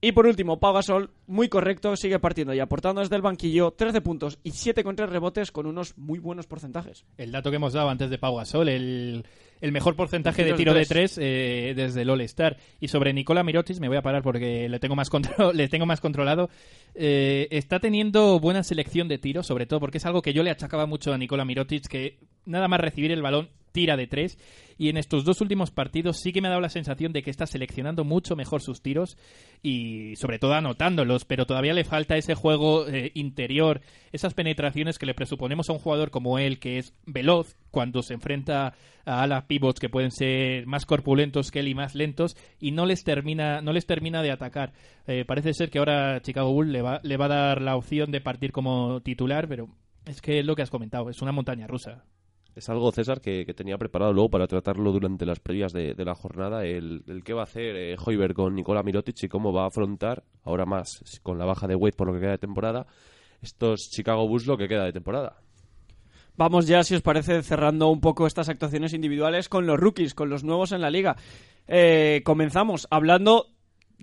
Y por último, Pau Gasol, muy correcto, sigue partiendo y aportando desde el banquillo 13 puntos y 7 con 3 rebotes con unos muy buenos porcentajes. El dato que hemos dado antes de Pau Gasol, el, el mejor porcentaje de tiro de tres eh, desde el All-Star. Y sobre Nicola Mirotic me voy a parar porque le tengo más, contro- le tengo más controlado. Eh, está teniendo buena selección de tiros, sobre todo porque es algo que yo le achacaba mucho a Nicola Mirotic, que nada más recibir el balón tira de tres. Y en estos dos últimos partidos sí que me ha dado la sensación de que está seleccionando mucho mejor sus tiros y sobre todo anotándolos, pero todavía le falta ese juego eh, interior, esas penetraciones que le presuponemos a un jugador como él, que es veloz cuando se enfrenta a alas pivots que pueden ser más corpulentos que él y más lentos y no les termina, no les termina de atacar. Eh, parece ser que ahora Chicago Bull le va, le va a dar la opción de partir como titular, pero es que es lo que has comentado, es una montaña rusa. Es algo, César, que, que tenía preparado luego para tratarlo durante las previas de, de la jornada, el, el qué va a hacer eh, Hoiberg con Nikola Mirotic y cómo va a afrontar, ahora más con la baja de Wade por lo que queda de temporada, estos Chicago Bulls lo que queda de temporada. Vamos ya, si os parece, cerrando un poco estas actuaciones individuales con los rookies, con los nuevos en la liga. Eh, comenzamos hablando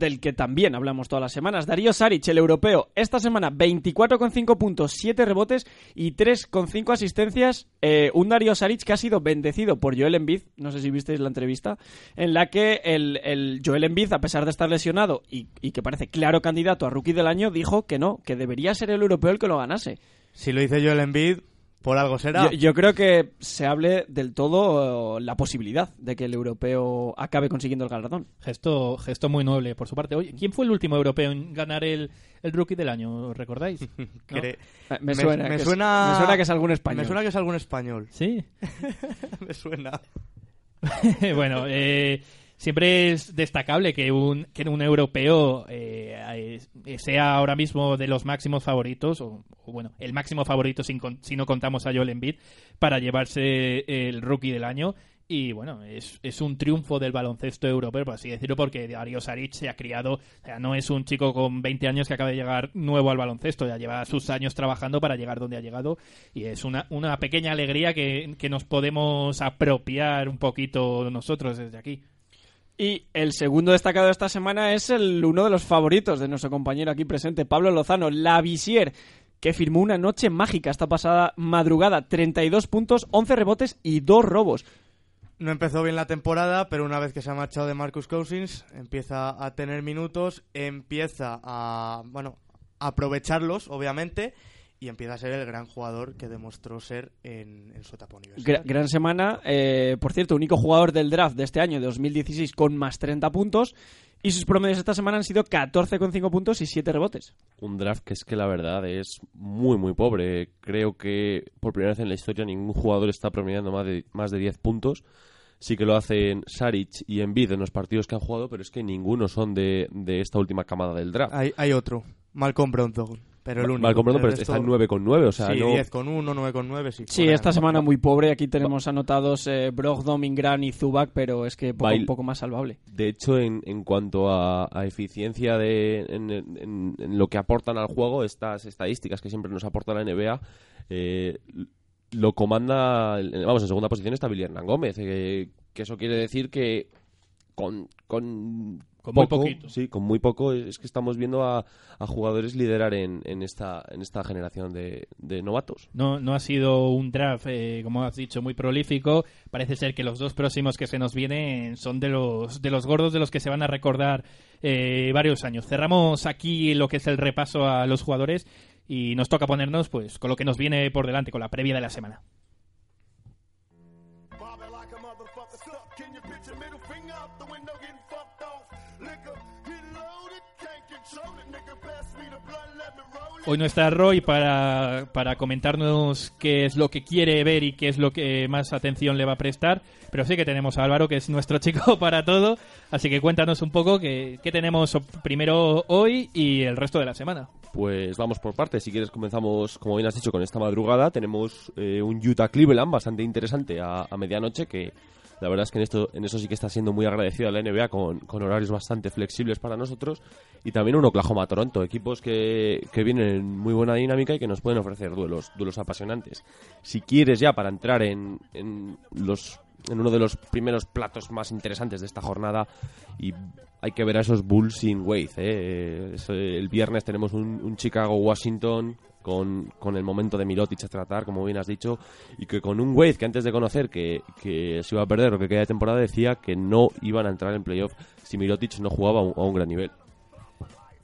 del que también hablamos todas las semanas. Darío Saric, el europeo, esta semana 24,5 puntos, 7 rebotes y 3,5 asistencias. Eh, un Darío Saric que ha sido bendecido por Joel Embiid, no sé si visteis la entrevista, en la que el, el Joel Embiid, a pesar de estar lesionado y, y que parece claro candidato a rookie del año, dijo que no, que debería ser el europeo el que lo ganase. Si lo dice Joel Embiid, por algo será. Yo, yo creo que se hable del todo eh, la posibilidad de que el europeo acabe consiguiendo el galardón. Gesto, gesto muy noble por su parte. Oye, ¿quién fue el último europeo en ganar el, el rookie del año? ¿Os recordáis? ¿No? Cre- Eh, Me suena, me que, es- suena- me suena que es algún español. Me suena que es algún español. Sí. me suena. bueno, eh, siempre es destacable que un, que un europeo eh, sea ahora mismo de los máximos favoritos, o, o bueno, el máximo favorito sin si no contamos a Joel Embiid, para llevarse el rookie del año. y bueno, es, es un triunfo del baloncesto europeo, por así decirlo, porque Dario Saric se ha criado, o sea, no es un chico con 20 años que acaba de llegar nuevo al baloncesto, ya lleva sus años trabajando para llegar donde ha llegado y es una, una pequeña alegría que, que nos podemos apropiar un poquito nosotros desde aquí. Y el segundo destacado de esta semana es el uno de los favoritos de nuestro compañero aquí presente, Pablo Lozano, la Visier, que firmó una noche mágica esta pasada madrugada, 32 puntos, 11 rebotes y 2 robos. No empezó bien la temporada, pero una vez que se ha marchado de Marcus Cousins, empieza a tener minutos, empieza a, bueno, a aprovecharlos, obviamente, y empieza a ser el gran jugador que demostró ser en, en su etapa universitaria. Gra- gran semana, eh, por cierto, único jugador del draft de este año, de 2016, con más 30 puntos. Y sus promedios esta semana han sido 14,5 puntos y 7 rebotes. Un draft que es que la verdad es muy, muy pobre. Creo que por primera vez en la historia ningún jugador está promediando más de, más de 10 puntos. Sí que lo hacen Saric y Embiid en los partidos que han jugado, pero es que ninguno son de, de esta última camada del draft. Hay, hay otro, Malcolm Brogdon, pero el único. Malcolm Brogdon, El pero resto- está en 9 con 9, o sea, sí, no... 10 con 1, 9 con 9, sí. Sí, esta semana muy pobre. Aquí tenemos anotados eh, Brogdon, Ingran y Zubac, pero es que poco, Bail- un poco más salvable. De hecho, en, en cuanto a, a eficiencia de, en, en- en lo que aportan al juego, estas estadísticas que siempre nos aporta la NBA, eh, lo comanda, vamos, en segunda posición está Billy Hernán Gómez, eh, que eso quiere decir que con, con, Con muy poquito. Sí, con muy poco es que estamos viendo a, a jugadores liderar en, en, esta, en esta generación de, de novatos. No, no ha sido un draft, eh, como has dicho, muy prolífico. Parece ser que los dos próximos que se nos vienen son de los, de los gordos de los que se van a recordar eh, varios años. Cerramos aquí lo que es el repaso a los jugadores y nos toca ponernos pues con lo que nos viene por delante, con la previa de la semana. Hoy no está Roy para, para comentarnos qué es lo que quiere ver y qué es lo que más atención le va a prestar, pero sí que tenemos a Álvaro, que es nuestro chico para todo, así que cuéntanos un poco qué, qué tenemos primero hoy y el resto de la semana. Pues vamos por partes. Si quieres comenzamos, como bien has dicho, con esta madrugada. Tenemos eh, un Utah Cleveland bastante interesante a, a medianoche que la verdad es que en esto en eso sí que está siendo muy agradecido a la NBA con, horarios bastante flexibles para nosotros. Y también un Oklahoma Toronto, equipos que, que vienen en muy buena dinámica y que nos pueden ofrecer duelos, duelos apasionantes. Si quieres ya para entrar en, en los en uno de los primeros platos más interesantes de esta jornada y hay que ver a esos Bulls sin Wade. ¿eh? Eh, el viernes tenemos un, un Chicago-Washington con, con el momento de Mirotic a tratar, como bien has dicho, y que con un Wade que antes de conocer que, que se iba a perder lo que queda de temporada decía que no iban a entrar en playoff si Mirotic no jugaba a un, gran nivel.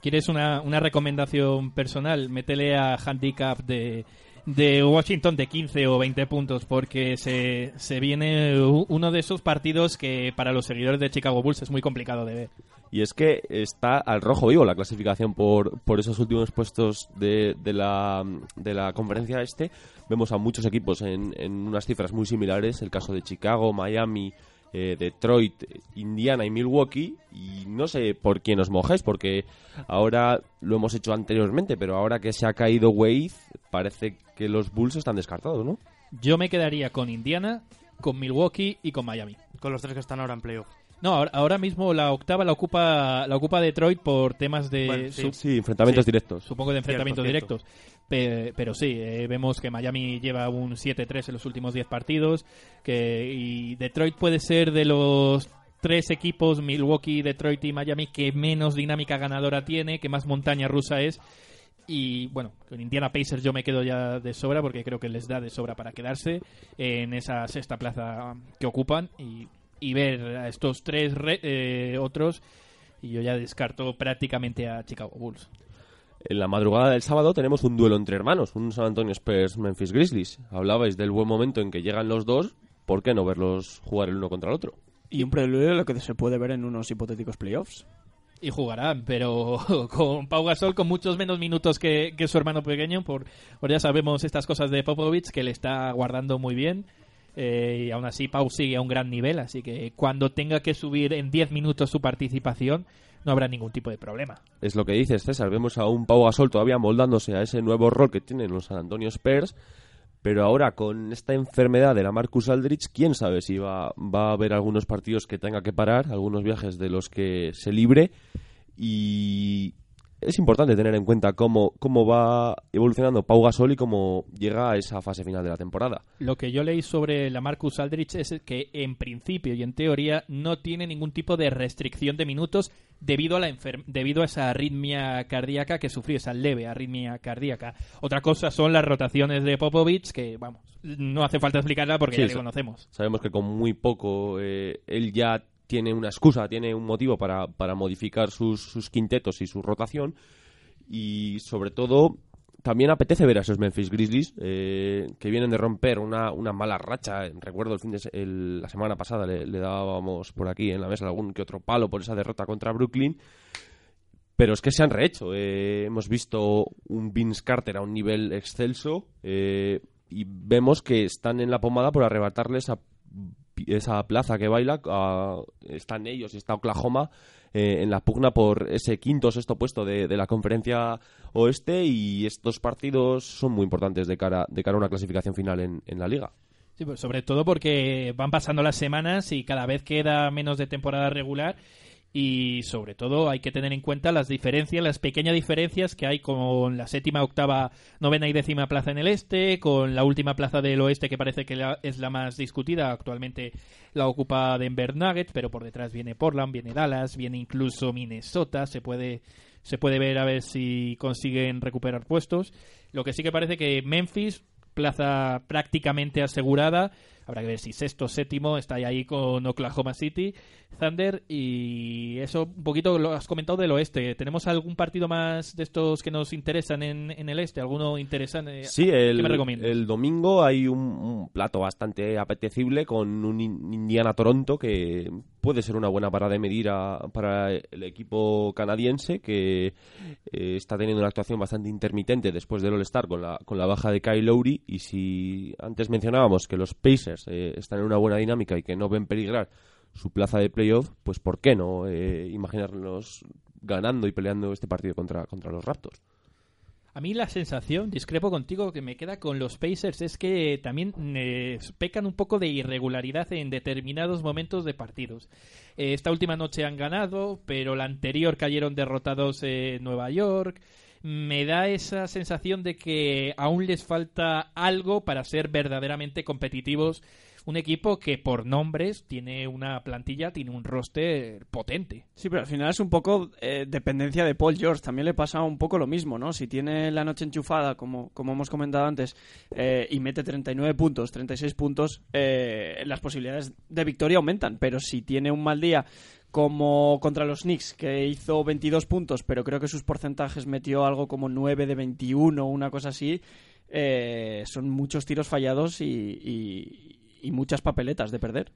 ¿Quieres una, una recomendación personal? Métele a handicap de, de Washington de 15 o 20 puntos porque se, se viene uno de esos partidos que para los seguidores de Chicago Bulls es muy complicado de ver. Y es que está al rojo vivo la clasificación por, por esos últimos puestos de, de, la, de la conferencia este. Vemos a muchos equipos en, en unas cifras muy similares, el caso de Chicago, Miami, eh, Detroit, Indiana y Milwaukee. Y no sé por quién os mojáis, porque ahora lo hemos hecho anteriormente, pero ahora que se ha caído Wade, parece que los Bulls están descartados, ¿no? Yo me quedaría con Indiana, con Milwaukee y con Miami. Con los tres que están ahora en playoff. No, ahora, ahora mismo la octava la ocupa la ocupa Detroit por temas de Bueno, sí. enfrentamientos Sí. directos. supongo de enfrentamientos Cierto, cierto. directos. Pe- pero sí, eh, vemos que Miami lleva un 7-3 en los últimos 10 partidos. Que, y Detroit puede ser de los tres equipos, Milwaukee, Detroit y Miami, que menos dinámica ganadora tiene, que más montaña rusa es. Y bueno, con Indiana Pacers yo me quedo ya de sobra porque creo que les da de sobra para quedarse en esa sexta plaza que ocupan y, y ver a estos tres re- eh, otros. Y yo ya descarto prácticamente a Chicago Bulls. En la madrugada del sábado tenemos un duelo entre hermanos, un San Antonio Spurs Memphis Grizzlies. Hablabais del buen momento en que llegan los dos, ¿por qué no verlos jugar el uno contra el otro? Y un preludio de lo que se puede ver en unos hipotéticos playoffs. Y jugarán, pero con Pau Gasol con muchos menos minutos que, que su hermano pequeño, por, por ya sabemos estas cosas de Popovich, que le está guardando muy bien. Eh, y aún así Pau sigue a un gran nivel, así que cuando tenga que subir en 10 minutos su participación, no habrá ningún tipo de problema. Es lo que dices, César. Vemos a un Pau Gasol todavía moldándose a ese nuevo rol que tienen los San Antonio Spurs. Pero ahora, con esta enfermedad de la Marcus Aldrich, quién sabe si va, va a haber algunos partidos que tenga que parar, algunos viajes de los que se libre. Y es importante tener en cuenta cómo, cómo va evolucionando Pau Gasol y cómo llega a esa fase final de la temporada. Lo que yo leí sobre la Marcus Aldrich es que en principio y en teoría no tiene ningún tipo de restricción de minutos debido a la enfer- debido a esa arritmia cardíaca que sufrió, esa leve arritmia cardíaca. Otra cosa son las rotaciones de Popovich que vamos, no hace falta explicarla porque Sí, ya le conocemos. Sabemos que con muy poco eh, él ya tiene una excusa, tiene un motivo para, para modificar sus, sus quintetos y su rotación. Y sobre todo, también apetece ver a esos Memphis Grizzlies eh, que vienen de romper una, una mala racha. Recuerdo el fin de el- la semana pasada le, dábamos por aquí en la mesa algún que otro palo por esa derrota contra Brooklyn. Pero es que se han rehecho. Eh, hemos visto un Vince Carter a un nivel excelso eh, y vemos que están en la pomada por arrebatarle esa, esa plaza que baila. a- están ellos y está Oklahoma eh, en la pugna por ese quinto o sexto puesto de, de la conferencia oeste y estos partidos son muy importantes de cara, de cara a una clasificación final en, en la liga. Sí, pues sobre todo porque van pasando las semanas y cada vez queda menos de temporada regular y sobre todo hay que tener en cuenta las diferencias, las pequeñas diferencias que hay con la séptima, octava, novena y décima plaza en el este, con la última plaza del oeste que parece que es la más discutida, actualmente la ocupa Denver Nuggets, pero por detrás viene Portland, viene Dallas, viene incluso Minnesota, se puede se puede ver a ver si consiguen recuperar puestos. Lo que sí que parece que Memphis plaza prácticamente asegurada. Habrá que ver si sexto, séptimo está ahí con Oklahoma City, Thunder y eso un poquito lo has comentado del oeste. ¿Tenemos algún partido más de estos que nos interesan en, en el este? ¿Alguno interesante? Sí, ¿Qué el, me el domingo hay un, un plato bastante apetecible con un In- Indiana-Toronto que puede ser una buena parada de medir a- para el equipo canadiense que eh, está teniendo una actuación bastante intermitente después del All-Star con la, con la baja de Kyle Lowry y si antes mencionábamos que los Pacers eh, están en una buena dinámica y que no ven peligrar su plaza de playoff, pues ¿por qué no eh, imaginarnos ganando y peleando este partido contra, contra los Raptors? A mí la sensación, discrepo contigo, que me queda con los Pacers es que también eh, pecan un poco de irregularidad en determinados momentos de partidos. Eh, esta última noche han ganado, pero la anterior cayeron derrotados en Nueva York. Me da esa sensación de que aún les falta algo para ser verdaderamente competitivos. Un equipo que por nombres tiene una plantilla, tiene un roster potente. Sí, pero al final es un poco eh, dependencia de Paul George. También le pasa un poco lo mismo, ¿no? Si tiene la noche enchufada, como, como hemos comentado antes, eh, y mete 39 puntos, 36 puntos, eh, las posibilidades de victoria aumentan. Pero si tiene un mal día como contra los Knicks, que hizo 22 puntos, pero creo que sus porcentajes metió algo como 9 de 21 o una cosa así, eh, son muchos tiros fallados y, y- y muchas papeletas de perder.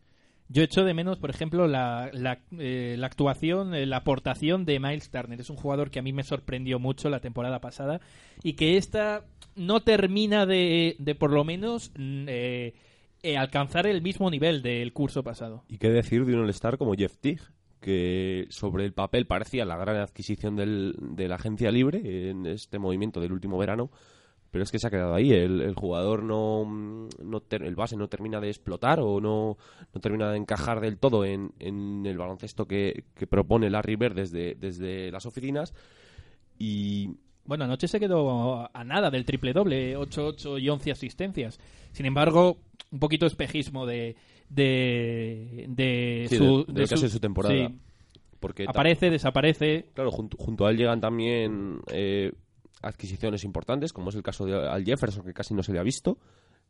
Yo echo de menos, por ejemplo, la, la, eh, la actuación, eh, la aportación de Miles Turner. Es un jugador que a mí me sorprendió mucho la temporada pasada y que esta no termina de, de por lo menos, mm, eh, eh, alcanzar el mismo nivel del curso pasado. Y qué decir de un All-Star como Jeff Teague, que sobre el papel parecía la gran adquisición del, de la agencia libre en este movimiento del último verano, pero es que se ha quedado ahí. El, jugador no, no el base no termina de explotar o no, no termina de encajar del todo en, el baloncesto que, que propone Larry Bird desde, desde las oficinas. Y Bueno, anoche se quedó a nada del triple doble, 8-8 y 11 asistencias. Sin embargo, un poquito espejismo de, de, de Sí, su, de- de temporada. sí. porque Aparece, desaparece. Claro, junto, junto a él llegan también eh, adquisiciones importantes, como es el caso de Al Jefferson, que casi no se le ha visto.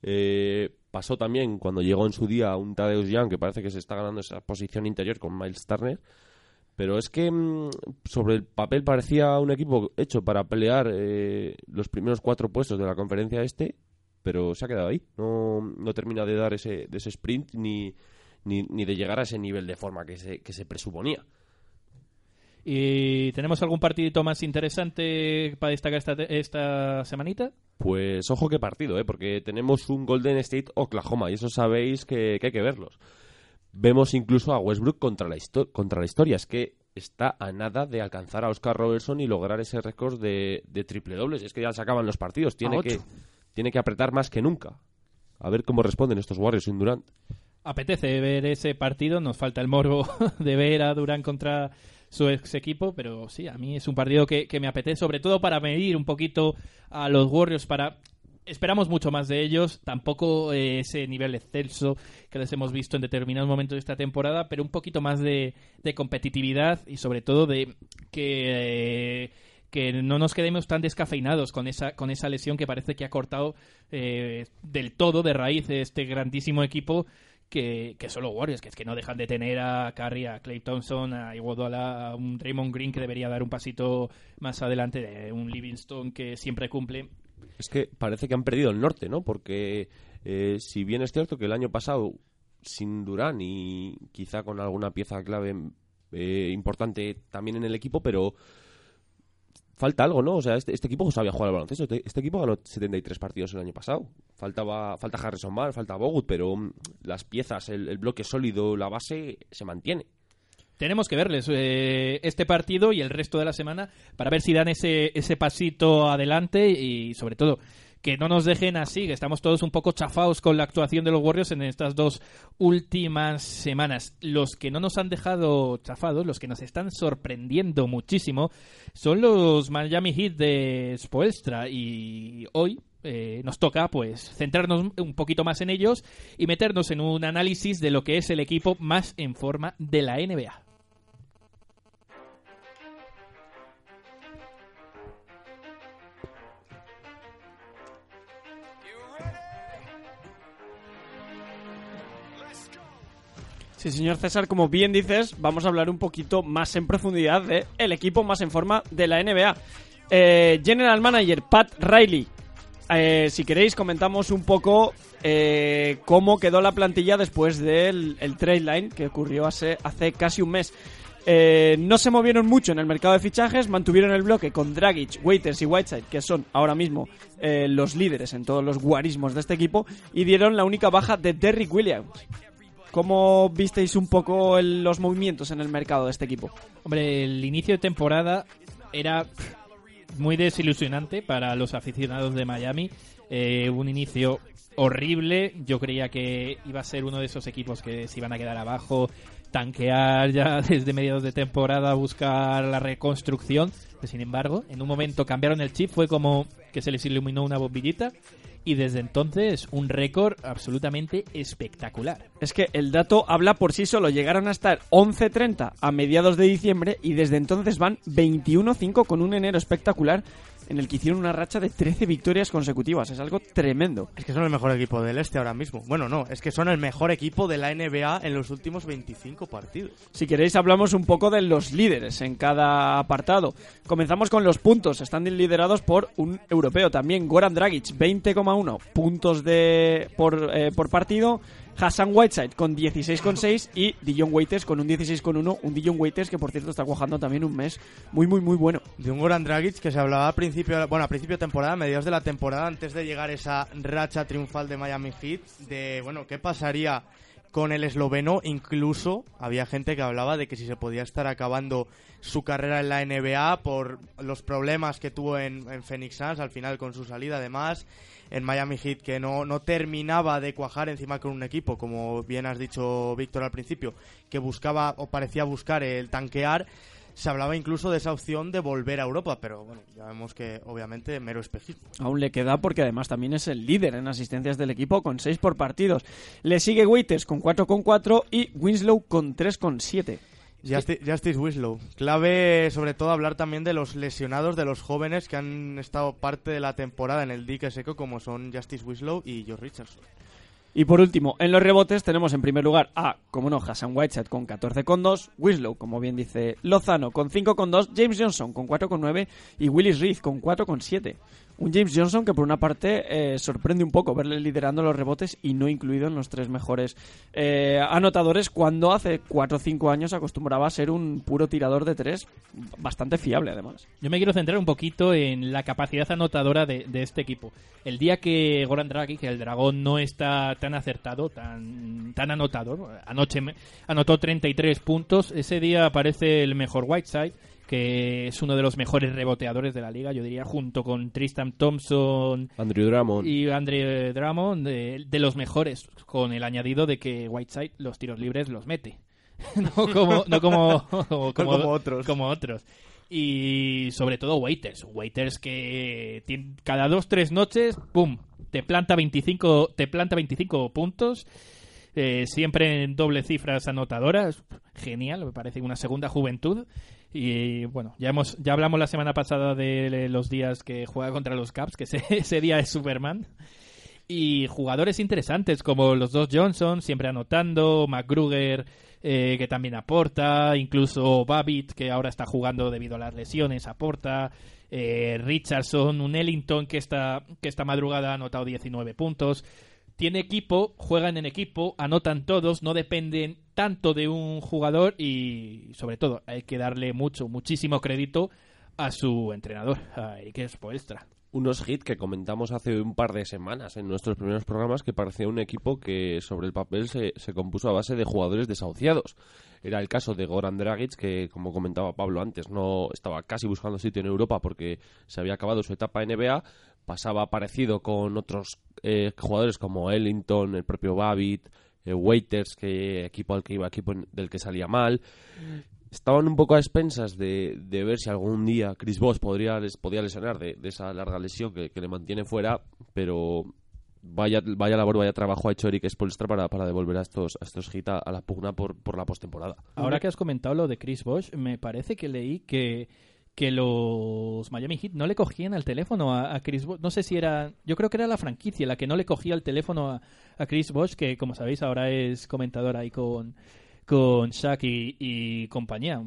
Eh, pasó también cuando llegó en su día un Tadeusz Young, que parece que se está ganando esa posición interior con Miles Turner. Pero es que mm, sobre el papel parecía un equipo hecho para pelear eh, los primeros cuatro puestos de la conferencia este, pero se ha quedado ahí. No, no termina de dar ese, de ese sprint ni, ni, ni de llegar a ese nivel de forma que se, que se presuponía. ¿Y tenemos algún partidito más interesante para destacar esta, esta semanita? Pues ojo qué partido, ¿eh? porque tenemos un Golden State Oklahoma y eso sabéis que, que hay que verlos. Vemos incluso a Westbrook contra la, contra la historia. Es que está a nada de alcanzar a Oscar Robertson y lograr ese récord de, de triple dobles. Es que ya se acaban los partidos. Tiene que. Tiene que apretar más que nunca. A ver cómo responden estos Warriors sin Durant. Apetece ver ese partido, nos falta el morbo de ver a Durán contra su ex equipo, pero sí, a mí es un partido que, que me apetece, sobre todo para medir un poquito a los Warriors, para esperamos mucho más de ellos, tampoco eh, ese nivel excelso que les hemos visto en determinados momentos de esta temporada, pero un poquito más de, de competitividad y sobre todo de que... eh, que no nos quedemos tan descafeinados con esa, con esa lesión que parece que ha cortado eh, del todo de raíz este grandísimo equipo que, que son los Warriors, que es que no dejan de tener a Curry, a Clay Thompson, a Iguodala, a un Draymond Green que debería dar un pasito más adelante, de un Livingston que siempre cumple. Es que parece que han perdido el norte, ¿no? Porque eh, si bien es cierto que el año pasado, sin Durán y quizá con alguna pieza clave eh, importante también en el equipo, pero falta algo, ¿no? O sea, este, este equipo sabía jugar al baloncesto. Este, este equipo ganó 73 partidos el año pasado. Faltaba, falta Harrison Barnes, falta Bogut, pero mm, las piezas, el, bloque sólido, la base, se mantiene. Tenemos que verles eh, este partido y el resto de la semana para ver si dan ese, ese pasito adelante y sobre todo que no nos dejen así, que estamos todos un poco chafados con la actuación de los Warriors en estas dos últimas semanas. Los que no nos han dejado chafados, los que nos están sorprendiendo muchísimo, son los Miami Heat de Spoelstra y hoy eh, nos toca pues centrarnos un poquito más en ellos y meternos en un análisis de lo que es el equipo más en forma de la NBA. Sí, señor César, como bien dices, vamos a hablar un poquito más en profundidad de el equipo más en forma de la NBA. Eh, General Manager Pat Riley. Eh, si queréis, comentamos un poco eh, cómo quedó la plantilla después del el trade line que ocurrió hace, hace casi un mes. No se movieron mucho en el mercado de fichajes, mantuvieron el bloque con Dragic, Waiters y Whiteside, que son ahora mismo los líderes en todos los guarismos de este equipo, y dieron la única baja de Derrick Williams. ¿Cómo visteis un poco los movimientos en el mercado de este equipo? Hombre, el inicio de temporada era muy desilusionante para los aficionados de Miami. Eh, un inicio horrible. Yo creía que iba a ser uno de esos equipos que se iban a quedar abajo, tanquear ya desde mediados de temporada, buscar la reconstrucción. Sin embargo, en un momento cambiaron el chip, fue como que se les iluminó una bombillita. Y desde entonces, un récord absolutamente espectacular. Es que el dato habla por sí solo. Llegaron a estar 11.30 a mediados de diciembre y desde entonces van 21.5 con un enero espectacular en el que hicieron una racha de 13 victorias consecutivas. Es algo tremendo. Es que son el mejor equipo del este ahora mismo. Bueno, no, es que son el mejor equipo de la NBA en los últimos 25 partidos. Si queréis hablamos un poco de los líderes en cada apartado. Comenzamos con los puntos. Están liderados por un europeo también, Goran Dragic, 20,1 puntos de por, eh, por partido. Hassan Whiteside con 16,6 y Dion Waiters con un 16,1. Un Dion Waiters que por cierto está cuajando también un mes muy muy muy bueno. De un Goran Dragic que se hablaba a principio, bueno, a principio de temporada, a mediados de la temporada, antes de llegar esa racha triunfal de Miami Heat, de, bueno, ¿qué pasaría con el esloveno? Incluso había gente que hablaba de que si se podía estar acabando su carrera en la NBA por los problemas que tuvo en, en Phoenix Suns al final con su salida, además en Miami Heat que no, no terminaba de cuajar encima con un equipo, como bien has dicho Víctor al principio, que buscaba o parecía buscar el tanquear. Se hablaba incluso de esa opción de volver a Europa, pero bueno, ya vemos que obviamente mero espejismo. Aún le queda porque además también es el líder en asistencias del equipo con 6 por partidos. Le sigue Waiters con 4,4 y Winslow con 3,7. Justi- Justice Winslow. Clave, sobre todo, hablar también de los lesionados, de los jóvenes que han estado parte de la temporada en el dique seco, como son Justice Winslow y Josh Richardson. Y por último, en los rebotes tenemos en primer lugar a, como no, Hassan Whiteside con 14,2, Winslow, como bien dice Lozano, con 5,2, James Johnson con 4,9 y Willis Reed con 4,7. Un James Johnson que por una parte eh, sorprende un poco verle liderando los rebotes y no incluido en los tres mejores eh, anotadores cuando hace 4 o 5 años acostumbraba a ser un puro tirador de tres bastante fiable además. Yo me quiero centrar un poquito en la capacidad anotadora de, este equipo. El día que Goran Dragic, el dragón, no está tan acertado, tan, tan anotador, anoche me- anotó 33 puntos, ese día aparece el mejor Whiteside, que es uno de los mejores reboteadores de la liga, yo diría, junto con Tristan Thompson Andrew Drummond. y Andre Drummond, de, de los mejores, con el añadido de que Whiteside los tiros libres los mete. no como, no como, como, como otros. como otros. Y sobre todo Waiters. Waiters que tiene- cada dos, tres noches, ¡pum! Te planta 25, te planta 25 puntos. Eh, siempre en doble cifras anotadoras. Genial, me parece una segunda juventud. Y bueno, ya hemos ya hablamos la semana pasada de los días que juega contra los Caps, que ese, ese día es Superman. Y jugadores interesantes como los dos Johnson, siempre anotando, McGruger, eh, que también aporta, incluso Babbitt, que ahora está jugando debido a las lesiones, aporta, eh, Richardson, un Ellington que esta, que esta madrugada ha anotado 19 puntos. Tiene equipo, juegan en equipo, anotan todos, no dependen tanto de un jugador y sobre todo hay que darle mucho, muchísimo crédito a su entrenador, a Eric Spoelstra. unos hits que comentamos hace un par de semanas en nuestros primeros programas que parecía un equipo que sobre el papel se, se compuso a base de jugadores desahuciados. Era el caso de Goran Dragic, que como comentaba Pablo antes, no estaba casi buscando sitio en Europa porque se había acabado su etapa NBA. Pasaba parecido con otros eh, jugadores como Ellington, el propio Babbitt, eh, Waiters, que equipo al que iba, equipo del que salía mal estaban un poco a expensas de, de ver si algún día Chris Bosh podría, les podía lesionar de, esa larga lesión que, que le mantiene fuera, pero vaya, vaya labor, vaya trabajo ha hecho Eric Spolstra para, para devolver a estos, a estos hits a, la pugna por, por la postemporada. Ahora que has comentado lo de Chris Bosh, me parece que leí que, que los Miami Heat no le cogían al teléfono a, Chris Bosh. No sé si era. Yo creo que era la franquicia la que no le cogía el teléfono a, a Chris Bosh, que como sabéis ahora es comentador ahí con, con Shaq y compañía.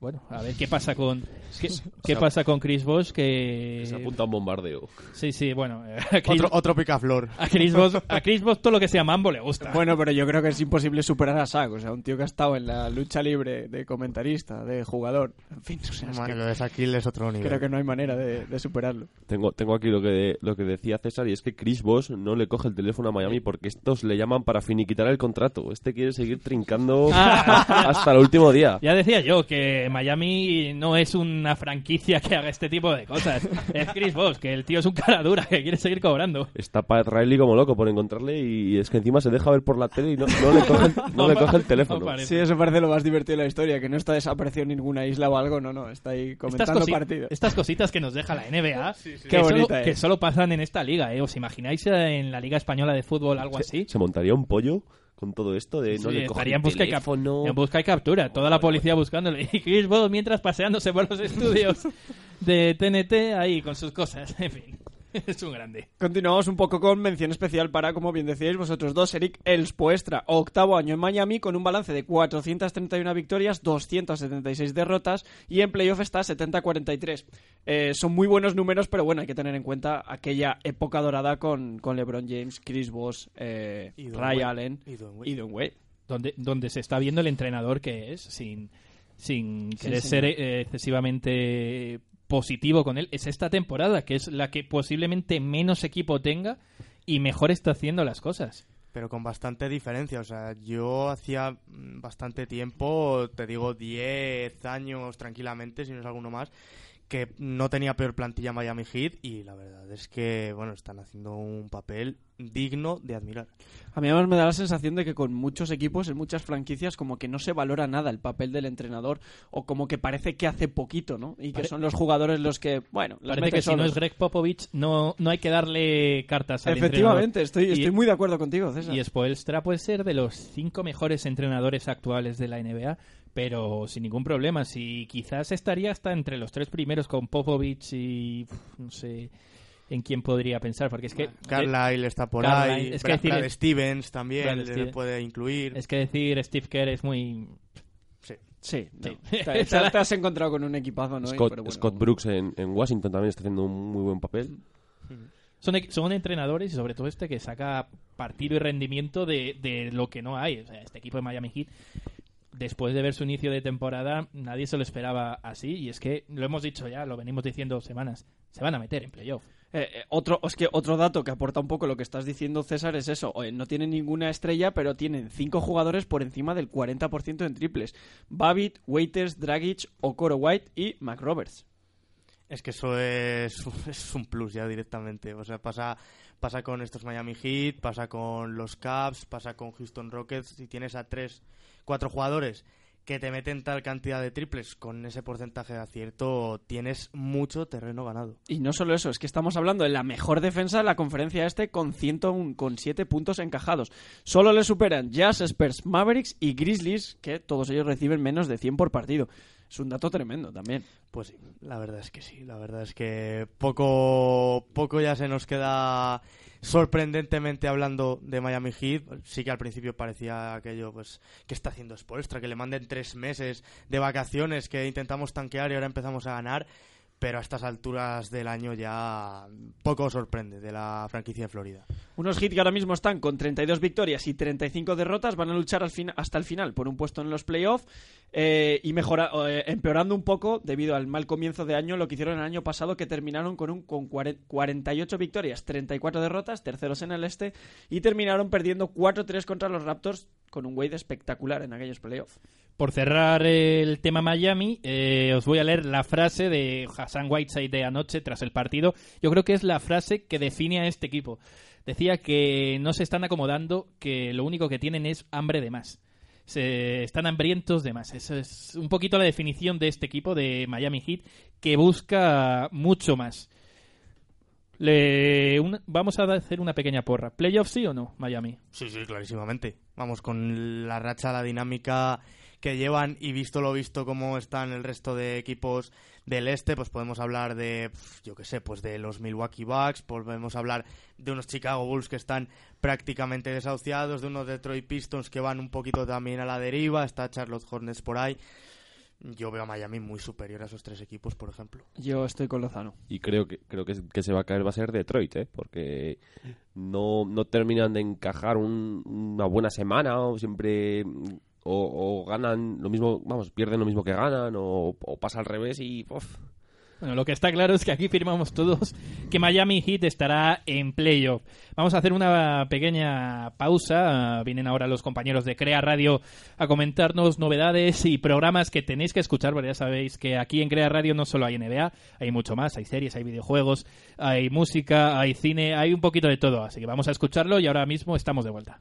Bueno, a ver qué pasa con qué, qué pasa con Chris Bosh que Se apunta a un bombardeo. sí sí bueno a Chris, Otro, otro picaflor. a Chris Bosh a Chris Bosh todo lo que sea mambo le gusta Bueno, pero yo creo que es imposible superar a Sack. O sea, un tío que ha estado en la lucha libre de comentarista, de jugador. En fin, o sea, es que lo de es otro nivel. creo que no hay manera de, de superarlo. Tengo, tengo aquí lo que, lo que decía César y es que Chris Bosh no le coge el teléfono a Miami porque estos le llaman para finiquitar el contrato. Este quiere seguir trincando hasta el último día. Ya decía yo que Miami no es una franquicia que haga este tipo de cosas. Es Chris Bosh, que el tío es un cara dura, que quiere seguir cobrando. Está Pat Riley como loco por encontrarle y es que encima se deja ver por la tele y no, no le, coge, el- no le coge el teléfono. No. Sí, eso parece lo más divertido de la historia, que no está desaparecido en ninguna isla o algo, no, no, está ahí Estas, comentando cosi- partidos. estas cositas que nos deja la NBA, que, Qué solo, que solo pasan en esta liga. ¿eh? ¿Os imagináis en la Liga Española de Fútbol algo así? ¿Se montaría un pollo con todo esto de no Sí, le estaría en busca, y teléfono? en busca y captura. Toda la policía buscándole. Y Chris Bosh mientras paseándose por los estudios de TNT ahí con sus cosas. En fin, es un grande. Continuamos un poco con mención especial para, como bien decíais vosotros dos, Eric Elspoestra, octavo año en Miami con un balance de 431 victorias, 276 derrotas y en playoff está 70-43. Eh, son muy buenos números, pero bueno, hay que tener en cuenta aquella época dorada con, con LeBron James, Chris Bosh, eh, Y Ray. Allen Y Wade. donde, donde se está viendo el entrenador que es, sin, sin querer sí. ser eh, excesivamente positivo con él, es esta temporada, que es la que posiblemente menos equipo tenga y mejor está haciendo las cosas. Pero con bastante diferencia. O sea, yo hacía mm, bastante tiempo, te digo 10 años tranquilamente, si no es alguno más, que no tenía peor plantilla Miami Heat y la verdad es que, bueno, están haciendo un papel digno de admirar. A mí además me da la sensación de que con muchos equipos, en muchas franquicias, como que no se valora nada el papel del entrenador o como que parece que hace poquito, ¿no? Y que Pare- son los jugadores los que, bueno, los Parece que si no solos. es Greg Popovich no, no hay que darle cartas al Efectivamente, estoy, entrenador. Y- estoy muy de acuerdo contigo, César. Y Spoelstra puede ser de los cinco mejores entrenadores actuales de la NBA, pero sin ningún problema. Si quizás estaría hasta entre los tres primeros con Popovich y no sé en quién podría pensar, porque es que Carlisle está por ahí, es que Brad, decir- Brad Stevens también Brad le puede incluir. es que decir Steve Kerr es muy Sí. Sí, no. Sí. Te, te- te has encontrado con un equipazo, ¿no? Scott, pero bueno. Scott Brooks en, en Washington también está haciendo un muy buen papel. son, e- son entrenadores y sobre todo este que saca partido y rendimiento de, de lo que no hay. O sea, este equipo de Miami Heat, después de ver su inicio de temporada, nadie se lo esperaba así. Y es que lo hemos dicho ya, lo venimos diciendo semanas, se van a meter en playoff. Eh, eh, otro, es que otro dato que aporta un poco lo que estás diciendo, César, es eso. No tienen ninguna estrella, pero tienen cinco jugadores por encima del 40% en triples. Babbitt, Waiters, Dragic, Okoro White y McRoberts. Es que eso es, es un plus ya directamente. O sea, pasa, pasa con estos Miami Heat, pasa con los Cavs, pasa con Houston Rockets. Si tienes a tres, cuatro jugadores que te meten tal cantidad de triples con ese porcentaje de acierto, tienes mucho terreno ganado. Y no solo eso, es que estamos hablando de la mejor defensa de la conferencia este con 101, con 7 puntos encajados. Solo le superan Jazz, Spurs, Mavericks y Grizzlies, que todos ellos reciben menos de 100 por partido. Es un dato tremendo también. Pues sí, la verdad es que sí. La verdad es que poco, poco ya se nos queda sorprendentemente hablando de Miami Heat. Sí que al principio parecía aquello, pues, que está haciendo Spolstra? Que le manden tres meses de vacaciones, que intentamos tanquear y ahora empezamos a ganar. Pero a estas alturas del año ya poco sorprende de la franquicia de Florida. Unos Heat que ahora mismo están con 32 victorias y 35 derrotas, van a luchar hasta el final por un puesto en los playoffs eh, y mejora, eh, empeorando un poco debido al mal comienzo de año lo que hicieron el año pasado que terminaron con un con 40 48 victorias, 34 derrotas, terceros en el este y terminaron perdiendo 4-3 contra los Raptors con un Wade espectacular en aquellos playoffs. Por cerrar el tema Miami, eh, os voy a leer la frase de Hassan Whiteside de anoche tras el partido. Yo creo que es la frase que define a este equipo. Decía que no se están acomodando, que lo único que tienen es hambre de más. Se están hambrientos de más. Esa es un poquito la definición de este equipo de Miami Heat que busca mucho más. Le, un- vamos a hacer una pequeña porra. ¿Playoff sí o no, Miami? Sí, sí, clarísimamente. Vamos, con la racha, la dinámica que llevan y visto lo visto cómo están el resto de equipos del este, pues podemos hablar de, yo qué sé, pues de los Milwaukee Bucks, podemos hablar de unos Chicago Bulls que están prácticamente desahuciados, de unos Detroit Pistons que van un poquito también a la deriva, está Charlotte Hornets por ahí. Yo veo a Miami muy superior a esos tres equipos, por ejemplo. Yo estoy con Lozano. Y creo que creo que, que se va a caer va a ser Detroit, ¿eh? Porque no, no terminan de encajar un- una buena semana o siempre o, o ganan lo mismo, vamos, pierden lo mismo que ganan o, o pasa al revés y uf, Bueno, lo que está claro es que aquí firmamos todos que Miami Heat estará en playoff. Vamos a hacer una pequeña pausa. Vienen ahora los compañeros de Crea Radio a comentarnos novedades y programas que tenéis que escuchar, porque ya sabéis que aquí en Crea Radio no solo hay NBA, hay mucho más, hay series, hay videojuegos, hay música, hay cine, hay un poquito de todo. Así que vamos a escucharlo y ahora mismo estamos de vuelta.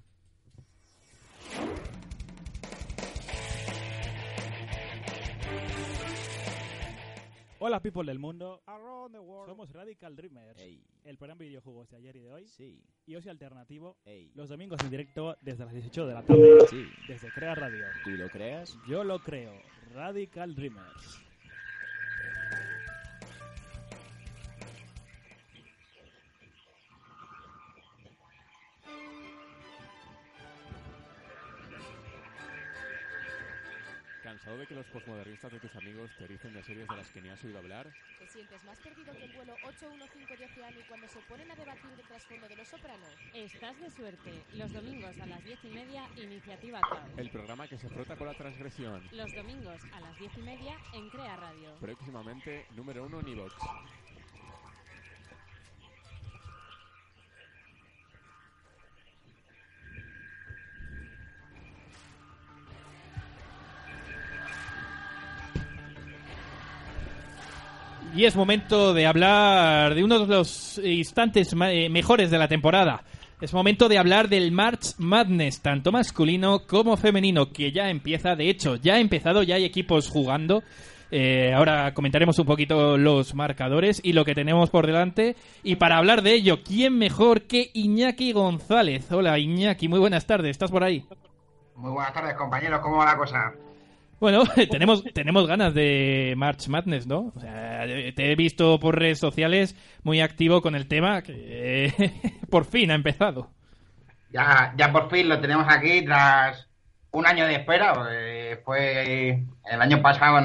Hola people del mundo, somos Radical Dreamers, el programa de videojuegos de ayer y de hoy, y Ocio Alternativo, los domingos en directo desde las 18 de la tarde, desde Crea Radio. ¿Tú lo creas? Yo lo creo, Radical Dreamers. ¿Cansado de que los posmodernistas de tus amigos te dicen de series de las que ni has oído hablar? ¿Te sientes más perdido que el vuelo 815 de Oceani cuando se ponen a debatir el trasfondo de los sopranos? Estás de suerte. Los domingos a las diez y media, Iniciativa Caos. El programa que se frota con la transgresión. Los domingos a las diez y media en Crea Radio. Próximamente número uno en iVoox. Y es momento de hablar de uno de los instantes eh, mejores de la temporada. Es momento de hablar del March Madness, tanto masculino como femenino, que ya empieza. De hecho, ya ha empezado, ya hay equipos jugando. Eh, ahora comentaremos un poquito los marcadores y lo que tenemos por delante. Y para hablar de ello, ¿quién mejor que Iñaki González? Hola Iñaki, muy buenas tardes, ¿estás por ahí? Muy buenas tardes, compañeros. ¿Cómo va la cosa? Bueno, tenemos, tenemos ganas de March Madness, ¿no? O sea, te he visto por redes sociales muy activo con el tema que por fin ha empezado. Ya, ya por fin lo tenemos aquí tras un año de espera. eh, fue el año pasado,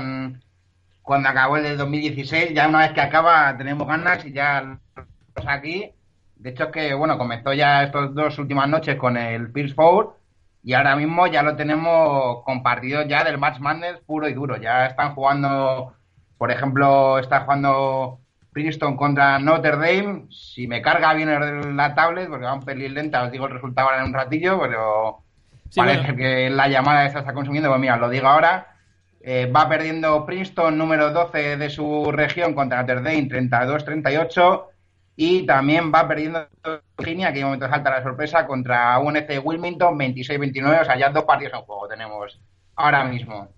cuando acabó el del 2016. Ya una vez que acaba, tenemos ganas y ya tenemos aquí. De hecho, es que, bueno, comenzó ya estas dos últimas noches con el First Four. Y ahora mismo ya lo tenemos compartido ya del Match Madness puro y duro. Ya están jugando, por ejemplo, está jugando Princeton contra Notre Dame. Si me carga bien la tablet, porque va un pelín lenta, os digo el resultado ahora en un ratillo, pero Sí, parece bueno. que la llamada esta está consumiendo. Pues mira, lo digo ahora. Eh, va perdiendo Princeton, número 12 de su región, contra Notre Dame, 32-38. Y también va perdiendo Virginia, que de momento salta la sorpresa, contra UNC Wilmington, 26-29. O sea, ya dos partidos en juego tenemos ahora mismo.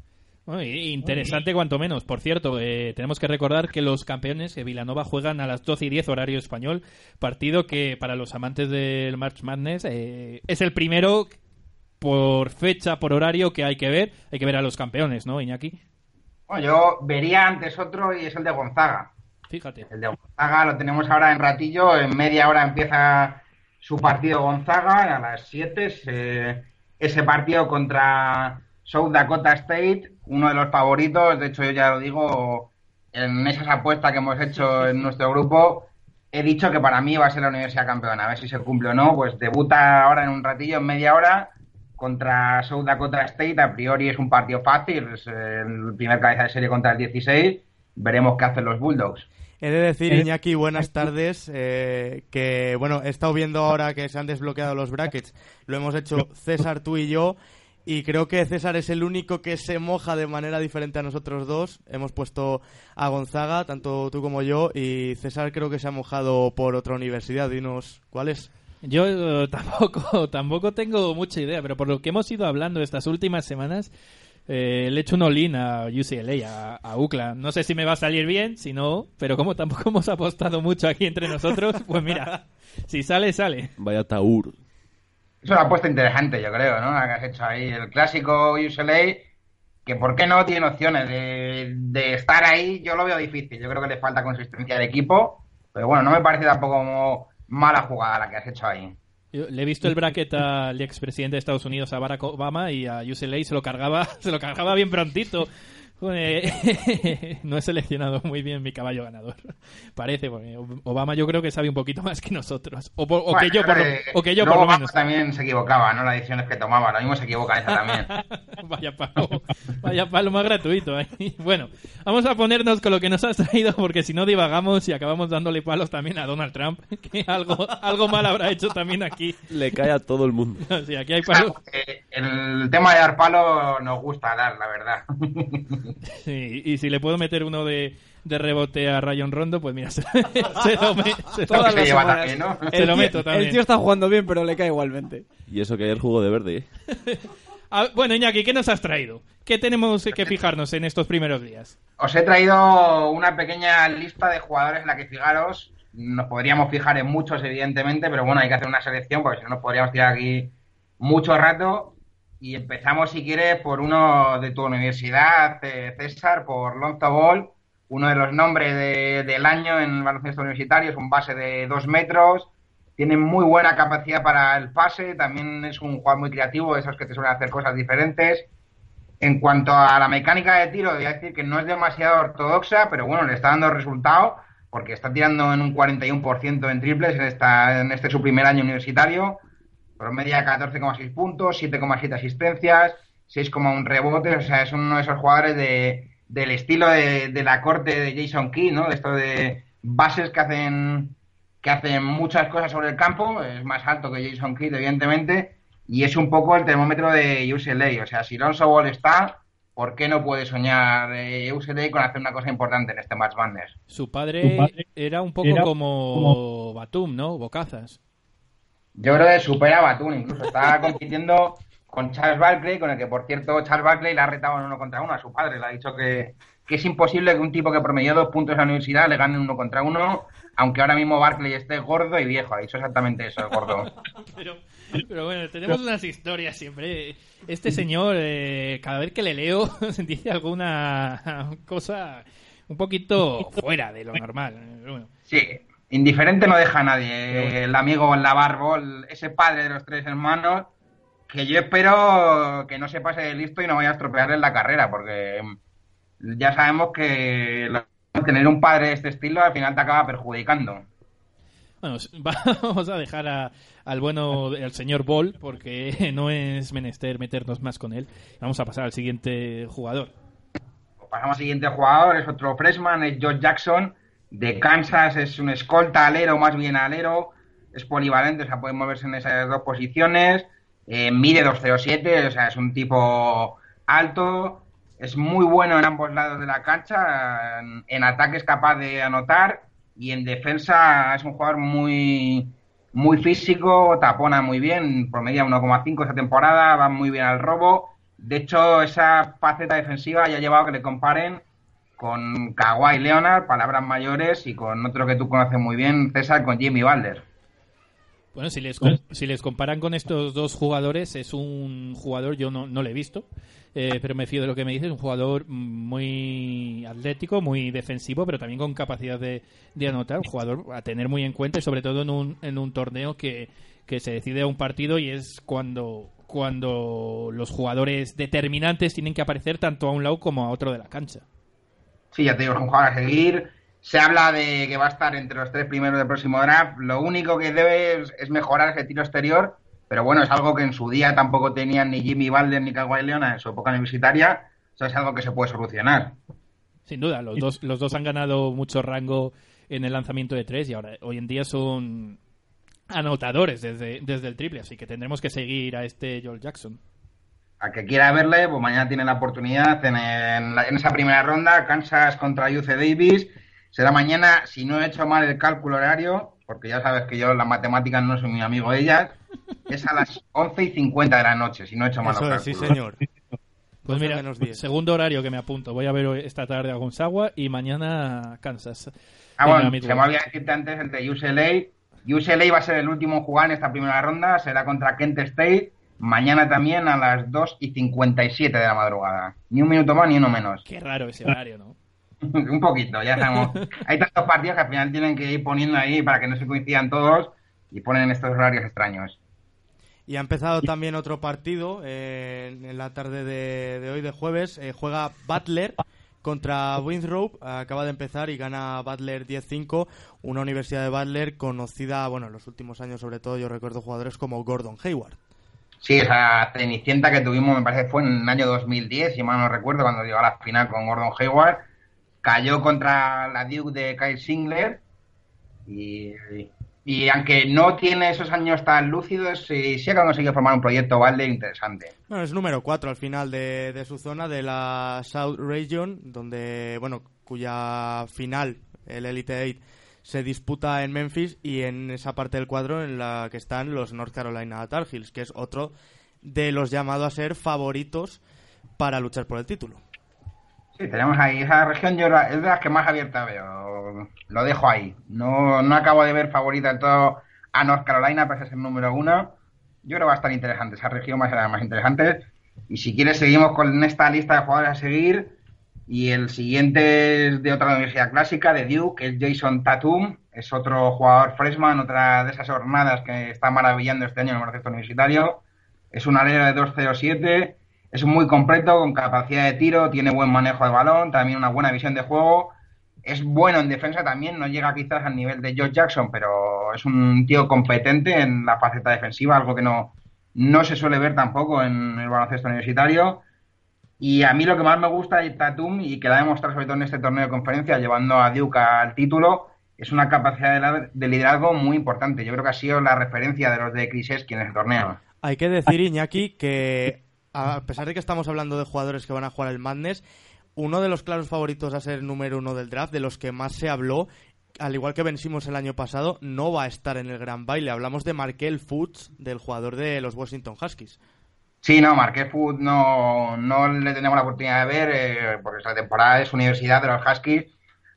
Interesante cuanto menos. Por cierto, eh, tenemos que recordar que los campeones de Vilanova juegan a las 12 y 10 horario español, partido que para los amantes del March Madness eh, es el primero por fecha, por horario que hay que ver. Hay que ver a los campeones, ¿no, Iñaki? Bueno, yo vería antes otro y es el de Gonzaga. Fíjate. El de Gonzaga lo tenemos ahora en ratillo. En media hora empieza su partido Gonzaga. A las 7 se- ese partido contra South Dakota State, uno de los favoritos. De hecho, yo ya lo digo, en esas apuestas que hemos hecho en nuestro grupo, he dicho que para mí va a ser la universidad campeona. A ver si se cumple o no. Pues debuta ahora en un ratillo, en media hora, contra South Dakota State. A priori es un partido fácil. Es el primer cabeza de serie contra el 16. Veremos qué hacen los Bulldogs. He de decir, Eh, Iñaki, buenas tardes, eh, que bueno, he estado viendo ahora que se han desbloqueado los brackets, lo hemos hecho César, tú y yo, y creo que César es el único que se moja de manera diferente a nosotros dos. Hemos puesto a Gonzaga, tanto tú como yo, y César creo que se ha mojado por otra universidad. Dinos, ¿cuál es? Yo eh, tampoco, tampoco tengo mucha idea, pero por lo que hemos ido hablando estas últimas semanas, eh, le he hecho un all-in a UCLA, a, a UCLA. No sé si me va a salir bien, si no, pero como tampoco hemos apostado mucho aquí entre nosotros, pues mira, si sale, sale. Vaya taur. Es una apuesta interesante, yo creo, ¿no? La que has hecho ahí. El clásico UCLA, que por qué no tiene opciones de, de estar ahí, yo lo veo difícil. Yo creo que le falta consistencia de equipo. Pero bueno, no me parece tampoco como mala jugada la que has hecho ahí. Yo le he visto el bracket al expresidente de Estados Unidos, a Barack Obama, y a UCLA se lo cargaba, se lo cargaba bien prontito. Joder, no he seleccionado muy bien mi caballo ganador. Parece, porque Obama yo creo que sabe un poquito más que nosotros. O, por- o que yo, por lo, eh, o que yo luego por lo Obama menos. también se equivocaba, ¿no? Las decisiones que tomaba. Lo mismo se equivoca esa también. Vaya palo, vaya palo más gratuito. ahí. Bueno, vamos a ponernos con lo que nos has traído porque si no divagamos y acabamos dándole palos también a Donald Trump, que algo, algo mal habrá hecho también aquí. Le cae a todo el mundo. Sí, aquí hay palos. Eh, El tema de dar palo nos gusta dar, la verdad. Sí, y si le puedo meter uno de, de rebote a Rayon Rondo, pues mira, se, se lo, me- se lo- Todas se las lleva semanas. también, ¿no? se El lo tío- meto también. El tío está jugando bien, pero le cae igualmente. Y eso que ayer jugó de verde, ¿eh? Bueno, Iñaki, ¿qué nos has traído? ¿Qué tenemos que fijarnos en estos primeros días? Os he traído una pequeña lista de jugadores en la que fijaros. Nos podríamos fijar en muchos, evidentemente, pero bueno, hay que hacer una selección porque si no nos podríamos tirar aquí mucho rato. Y empezamos, si quieres, por uno de tu universidad, eh, César, por Lonzo Ball, uno de los nombres de- del año en el baloncesto universitario. Es un base de dos metros, tiene muy buena capacidad para el pase, también es un jugador muy creativo, de esos que te suelen hacer cosas diferentes. En cuanto a la mecánica de tiro, voy a decir que no es demasiado ortodoxa, pero bueno, le está dando resultado porque está tirando en un 41% en triples en, esta, en este su primer año universitario. Promedia 14,6 puntos, 7,7 asistencias, 6,1 rebotes. O sea, es uno de esos jugadores de, del estilo de, de la corte de Jason Key, ¿no? De esto de bases que hacen que hacen muchas cosas sobre el campo. Es más alto que Jason Kidd, evidentemente. Y es un poco el termómetro de UCLA. O sea, si Lonzo Ball está, ¿por qué no puede soñar eh, UCLA con hacer una cosa importante en este Match Madness? Su padre, Su padre era un poco era como, como- Batum, ¿no? Bocazas. Yo creo que supera a Batum incluso. Está compitiendo con Charles Barkley, con el que, por cierto, Charles Barkley le ha retado en uno contra uno a su padre. Le ha dicho que, que es imposible que un tipo que promedió dos puntos en la universidad le gane uno contra uno, aunque ahora mismo Barkley esté gordo y viejo. Ha dicho exactamente eso, el gordo. Pero, pero bueno, tenemos unas historias siempre. Este señor, eh, cada vez que le leo, dice alguna cosa un poquito fuera de lo normal. Bueno, Sí, indiferente no deja a nadie. El amigo Lavarbol, ese padre de los tres hermanos, que yo espero que no se pase de listo y no vaya a estropearle la carrera, porque ya sabemos que tener un padre de este estilo al final te acaba perjudicando. Bueno, vamos a dejar a- al bueno, al señor Ball, porque no es menester meternos más con él. Vamos a pasar al siguiente jugador. Pasamos al siguiente jugador, es otro freshman, es Josh Jackson, de Kansas, es un escolta alero, más bien alero, es polivalente, o sea, puede moverse en esas dos posiciones, eh, mide 2.07, o sea, es un tipo alto, es muy bueno en ambos lados de la cancha, en, en ataque es capaz de anotar y en defensa es un jugador muy muy físico, tapona muy bien, promedia 1,5 esta temporada, va muy bien al robo. De hecho, esa faceta defensiva ya ha llevado a que le comparen con Kawhi Leonard, palabras mayores, y con otro que tú conoces muy bien, César, con Jimmy Balder. Bueno, si les, si les comparan con estos dos jugadores, es un jugador, yo no, no lo he visto, eh, pero me fío de lo que me dices, un jugador muy atlético, muy defensivo, pero también con capacidad de, de anotar, un jugador a tener muy en cuenta y sobre todo en un, en un torneo que, que se decide a un partido y es cuando, cuando los jugadores determinantes tienen que aparecer tanto a un lado como a otro de la cancha. Sí, ya te digo, es un jugador a seguir. Se habla de que va a estar entre los tres primeros del próximo draft. Lo único que debe es, es mejorar ese tiro exterior, pero bueno, es algo que en su día tampoco tenían ni Jimmy Balder ni Kawhi Leonard en su época universitaria. Eso es algo que se puede solucionar. Sin duda, los dos, los dos han ganado mucho rango en el lanzamiento de tres y ahora hoy en día son anotadores desde, desde el triple, así que tendremos que seguir a este Joel Jackson. A que quiera verle, pues mañana tiene la oportunidad en, en la- en esa primera ronda, Kansas contra UC Davis. Será mañana, si no he hecho mal el cálculo horario, porque ya sabes que yo las matemáticas no soy muy amigo de ellas, es a las 11 y 50 de la noche, si no he hecho mal Eso los es, sí, cálculos. señor. Pues 12 mira, menos 10. segundo horario que me apunto. Voy a ver hoy- esta tarde a Gonzagua y mañana Kansas. Ah, en bueno, se me olvidó decirte antes el de UCLA. UCLA va a ser el último en jugar en esta primera ronda, será contra Kent State, mañana también a las 2 y 57 de la madrugada. Ni un minuto más ni uno menos. Qué raro ese horario, ¿no? un poquito, ya sabemos. Hay tantos partidos que al final tienen que ir poniendo ahí para que no se coincidan todos y ponen estos horarios extraños. Y ha empezado también otro partido eh, en la tarde de, de hoy, de jueves. Eh, juega Butler contra Winthrop. Acaba de empezar y gana Butler 10-5. Una universidad de Butler conocida, bueno, en los últimos años sobre todo, yo recuerdo jugadores como Gordon Hayward. Sí, esa cenicienta que tuvimos, me parece que fue en el año 2010, si mal no recuerdo, cuando llegó a la final con Gordon Hayward. Cayó contra la Duke de Kyle Singler. Y, y aunque no tiene esos años tan lúcidos, sí, sí ha conseguido formar un proyecto Valde interesante. Bueno, es número 4 al final de, de su zona, de la South Region, donde, bueno, cuya final, el Elite 8, se disputa en Memphis y en esa parte del cuadro en la que están los North Carolina Tar Heels, que es otro de los llamados a ser favoritos para luchar por el título. Sí, tenemos ahí esa región, yo es de las que más abierta veo. Lo dejo ahí. No, no acabo de ver favorita del todo a North Carolina, pese a ser número uno. Yo creo que va a estar interesante. Esa región va a ser la más interesante. Y si quieres, seguimos con esta lista de jugadores a seguir. Y el siguiente es de otra universidad clásica, de Duke, es Jason Tatum. Es otro jugador freshman, otra de esas jornadas que está maravillando este año en el baloncesto universitario. Es un alero de 2.07. Es muy completo, con capacidad de tiro, tiene buen manejo de balón, también una buena visión de juego. Es bueno en defensa también, no llega quizás al nivel de Josh Jackson, pero es un tío competente en la faceta defensiva, algo que no, no se suele ver tampoco en el baloncesto universitario. Y a mí lo que más me gusta de Tatum, y que la ha demostrado sobre todo en este torneo de conferencia, llevando a Duke al título, es una capacidad de, liderazgo muy importante. Yo creo que ha sido la referencia de los de Kriseski en el torneo. Hay que decir, Iñaki, que a pesar de que estamos hablando de jugadores que van a jugar el Madness, uno de los claros favoritos a ser número uno del draft, de los que más se habló, al igual que vencimos el año pasado, no va a estar en el gran baile. Hablamos de Markel Fultz, del jugador de los Washington Huskies. Sí, no, Marqués Food no, no le tenemos la oportunidad de ver eh, porque esta temporada de su universidad de los Huskies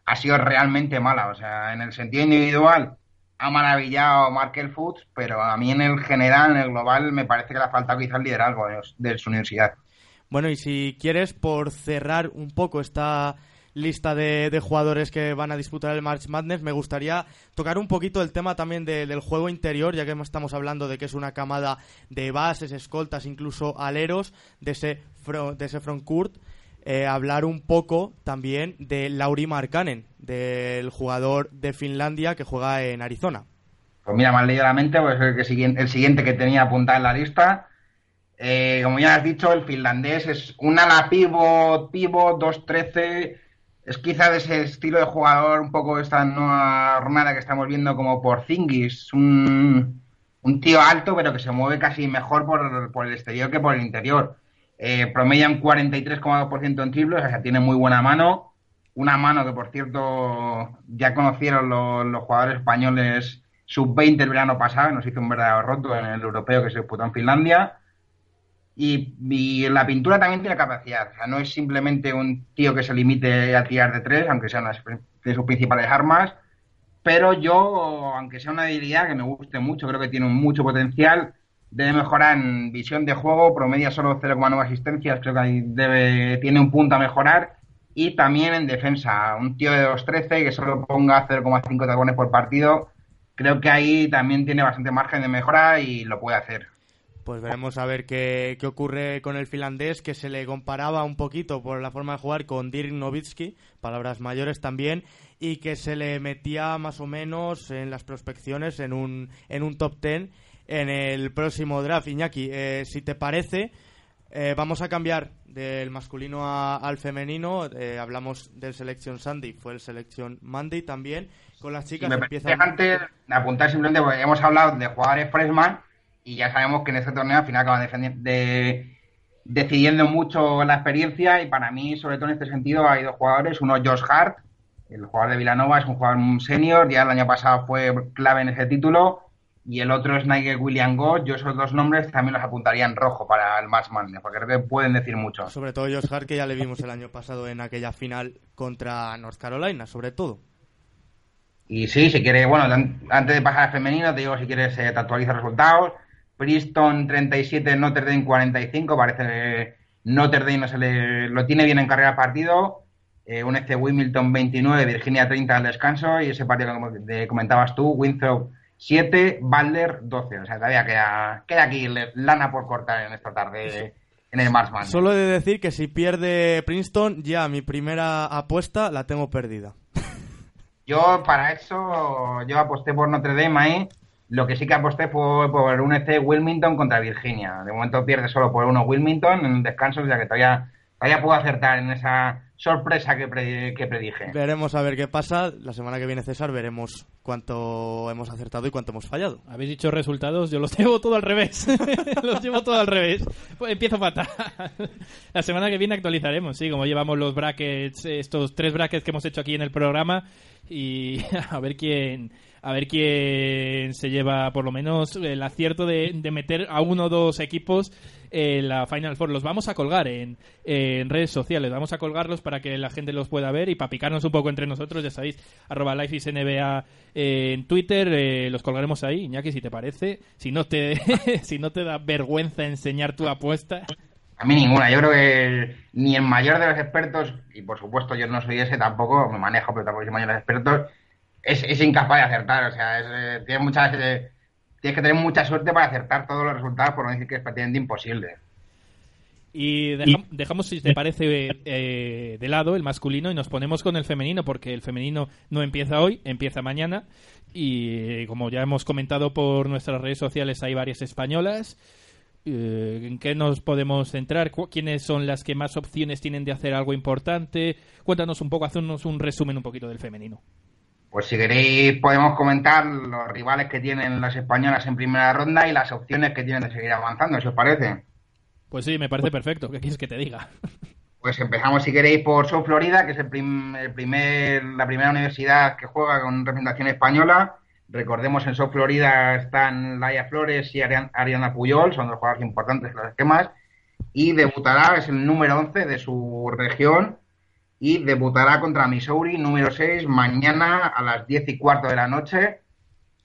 ha sido realmente mala. O sea, en el sentido individual ha maravillado Markel Food, pero a mí en el general, en el global, me parece que le ha faltado quizás liderazgo de, de su universidad. Bueno, y si quieres, por cerrar un poco esta lista de, de jugadores que van a disputar el March Madness, me gustaría tocar un poquito el tema también de- del juego interior, ya que estamos hablando de que es una camada de bases, escoltas, incluso aleros de ese, fro- de ese frontcourt. Eh, hablar un poco también de Lauri Markkanen, del jugador de Finlandia que juega en Arizona. Pues mira, me has leído la mente, pues el, siguiente, el siguiente que tenía apuntado en la lista. Eh, como ya has dicho, el finlandés es un ala pivot, pivot 2-13, es quizá de ese estilo de jugador un poco esta nueva jornada que estamos viendo como por Zingis, un, un tío alto pero que se mueve casi mejor por, el exterior que por el interior. Eh, promedia un 43,2% en triples, o sea, tiene muy buena mano. Una mano que, por cierto, ya conocieron los, los jugadores españoles sub-20 el verano pasado, nos hizo un verdadero roto en el europeo que se disputó en Finlandia. Y, la pintura también tiene capacidad. O sea, no es simplemente un tío que se limite a tirar de tres, aunque sean las de sus principales armas. Pero yo, aunque sea una debilidad que me guste mucho, creo que tiene mucho potencial. Debe mejorar en visión de juego, promedia solo 0,9 asistencias, creo que ahí debe, tiene un punto a mejorar. Y también en defensa, un tío de 2.13 que solo ponga 0,5 tacones por partido, creo que ahí también tiene bastante margen de mejora y lo puede hacer. Pues veremos a ver qué, qué, ocurre con el finlandés, que se le comparaba un poquito por la forma de jugar con Dirk Nowitzki, palabras mayores también, y que se le metía más o menos en las prospecciones en un, en un top 10 en el próximo draft. Iñaki, eh, si te parece, eh, vamos a cambiar del masculino a, al femenino. Eh, hablamos del Selection Sunday, fue el Selection Monday también. Con las chicas Me antes de apuntar simplemente porque hemos hablado de jugadores freshman y ya sabemos que en este torneo al final acaban defendiendo- de, decidiendo mucho la experiencia y para mí, sobre todo en este sentido, hay dos jugadores. Uno, Josh Hart, el jugador de Villanova, es un jugador senior, ya el año pasado fue clave en ese título. Y el otro es Nigel William Goss. Yo esos dos nombres también los apuntaría en rojo para el Matchman, porque creo que pueden decir mucho. Sobre todo Josh Hart, que ya le vimos el año pasado en aquella final contra North Carolina, sobre todo. Y sí, si quieres, bueno, an- antes de pasar al femenino, te digo si quieres eh, te actualizo resultados. Princeton 37, Notre Dame 45, parece que Notre Dame no se le, lo tiene bien en carrera partido. Eh, un FC Wimbledon 29, Virginia 30 al descanso y ese partido como te comentabas tú, Winthrop 7, Balder 12. O sea, todavía queda, queda aquí lana por cortar en esta tarde en el Marsman. Solo he de decir que si pierde Princeton, ya mi primera apuesta la tengo perdida. Yo para eso, yo aposté por Notre Dame ahí. Lo que sí que aposté fue por un EC Wilmington contra Virginia. De momento pierde solo por uno Wilmington en el descanso, ya que todavía, todavía puedo acertar en esa sorpresa que, pre- que predije. Veremos a ver qué pasa. La semana que viene, César, veremos cuánto hemos acertado y cuánto hemos fallado. Habéis dicho resultados, yo los llevo todo al revés. los llevo todo al revés. Pues empiezo fatal. La semana que viene actualizaremos, sí, como llevamos los brackets, estos tres brackets que hemos hecho aquí en el programa y a ver quién a ver quién se lleva por lo menos el acierto de, de meter a uno o dos equipos en la Final Four. Los vamos a colgar en, en redes sociales, vamos a colgarlos para que la gente los pueda ver y para picarnos un poco entre nosotros, ya sabéis, arroba LifeisNBA en Twitter, eh, los colgaremos ahí, Iñaki, si te parece. Si no te, si no te da vergüenza enseñar tu apuesta. A mí ninguna. Yo creo que ni el mayor de los expertos, y por supuesto yo no soy ese tampoco, me manejo, pero tampoco soy mayor de los expertos, es, es incapaz de acertar. O sea, es, eh, tiene muchas, eh, tienes que tener mucha suerte para acertar todos los resultados, por no decir que es prácticamente imposible. Y deja- dejamos, si te parece, eh, de lado el masculino y nos ponemos con el femenino, porque el femenino no empieza hoy, empieza mañana. Y eh, como ya hemos comentado por nuestras redes sociales, hay varias españolas. Eh, ¿En qué nos podemos centrar? ¿Cu- ¿Quiénes son las que más opciones tienen de hacer algo importante? Cuéntanos un poco, haznos un resumen un poquito del femenino. Pues si queréis podemos comentar los rivales que tienen las españolas en primera ronda y las opciones que tienen de seguir avanzando, si os parece. Pues sí, me parece perfecto. ¿Qué quieres que te diga? Pues empezamos, si queréis, por South Florida, que es el, prim- el primer, la primera universidad que juega con representación española. Recordemos, en South Florida están Laia Flores y Arian- Ariana Puyol, son dos jugadores importantes en los esquemas. Y debutará, es el número 11 de su región, y debutará contra Missouri, número 6, mañana a las 10 y cuarto de la noche.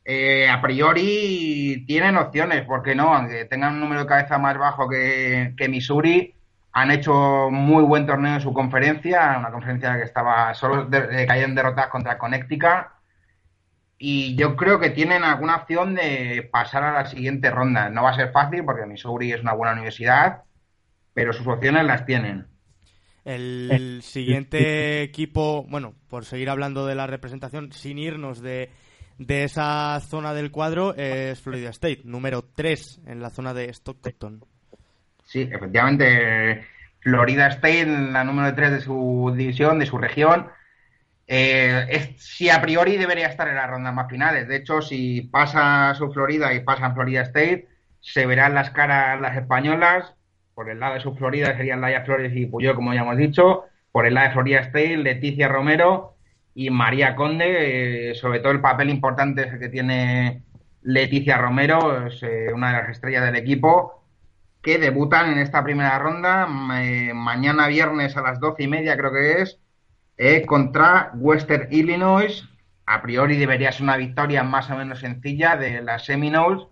Eh, a priori tienen opciones, ¿por qué no? Aunque tengan un número de cabeza más bajo que, Missouri, han hecho muy buen torneo en su conferencia, una conferencia que estaba solo de, de- caían derrotadas contra Connecticut. Y yo creo que tienen alguna opción de pasar a la siguiente ronda. No va a ser fácil porque Missouri es una buena universidad, pero sus opciones las tienen. El, el siguiente equipo, bueno, por seguir hablando de la representación, sin irnos de, de esa zona del cuadro, es Florida State, número 3 en la zona de Stockton. Sí, efectivamente. Florida State, la número 3 de su división, de su región. Eh, es, si a priori debería estar en las rondas más finales. De hecho, si pasa su Florida y pasan Florida State, se verán las caras las españolas. Por el lado de su Florida serían Laia Flores y Puyol, como ya hemos dicho. Por el lado de Florida State, Leticia Romero y María Conde. eh, sobre todo el papel importante que tiene Leticia Romero, es eh, una de las estrellas del equipo, que debutan en esta primera ronda eh, mañana viernes a las doce y media, creo que es, contra Western Illinois. A priori debería ser una victoria más o menos sencilla de las Seminoles,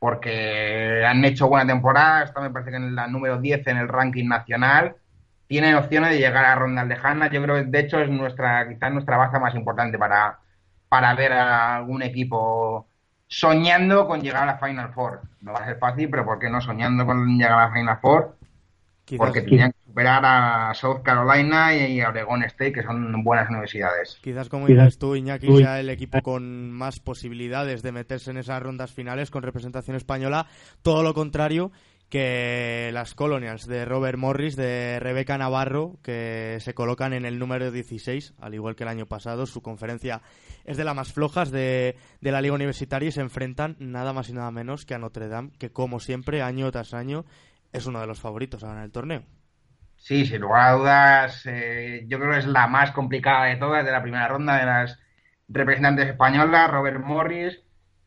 porque han hecho buena temporada. Esta me parece que en la número 10 en el ranking nacional. Tienen opciones de llegar a rondas lejanas. Yo creo que, de hecho, es nuestra quizás nuestra baza más importante para, para ver a algún equipo soñando con llegar a la Final Four. No va a ser fácil, pero ¿por qué no soñando con llegar a la Final Four? Quizás- Porque tenían superar a South Carolina y a Oregon State, que son buenas universidades. Quizás como dices tú, Iñaki, Uy. sea el equipo con más posibilidades de meterse en esas rondas finales con representación española. Todo lo contrario que las Colonials de Robert Morris, de Rebeca Navarro, que se colocan en el número 16, al igual que el año pasado. Su conferencia es de las más flojas de, de la liga universitaria y se enfrentan nada más y nada menos que a Notre Dame, que como siempre, año tras año, es uno de los favoritos a ganar el torneo. Sí, sin lugar a dudas, eh, yo creo que es la más complicada de todas, de la primera ronda de las representantes españolas, Robert Morris,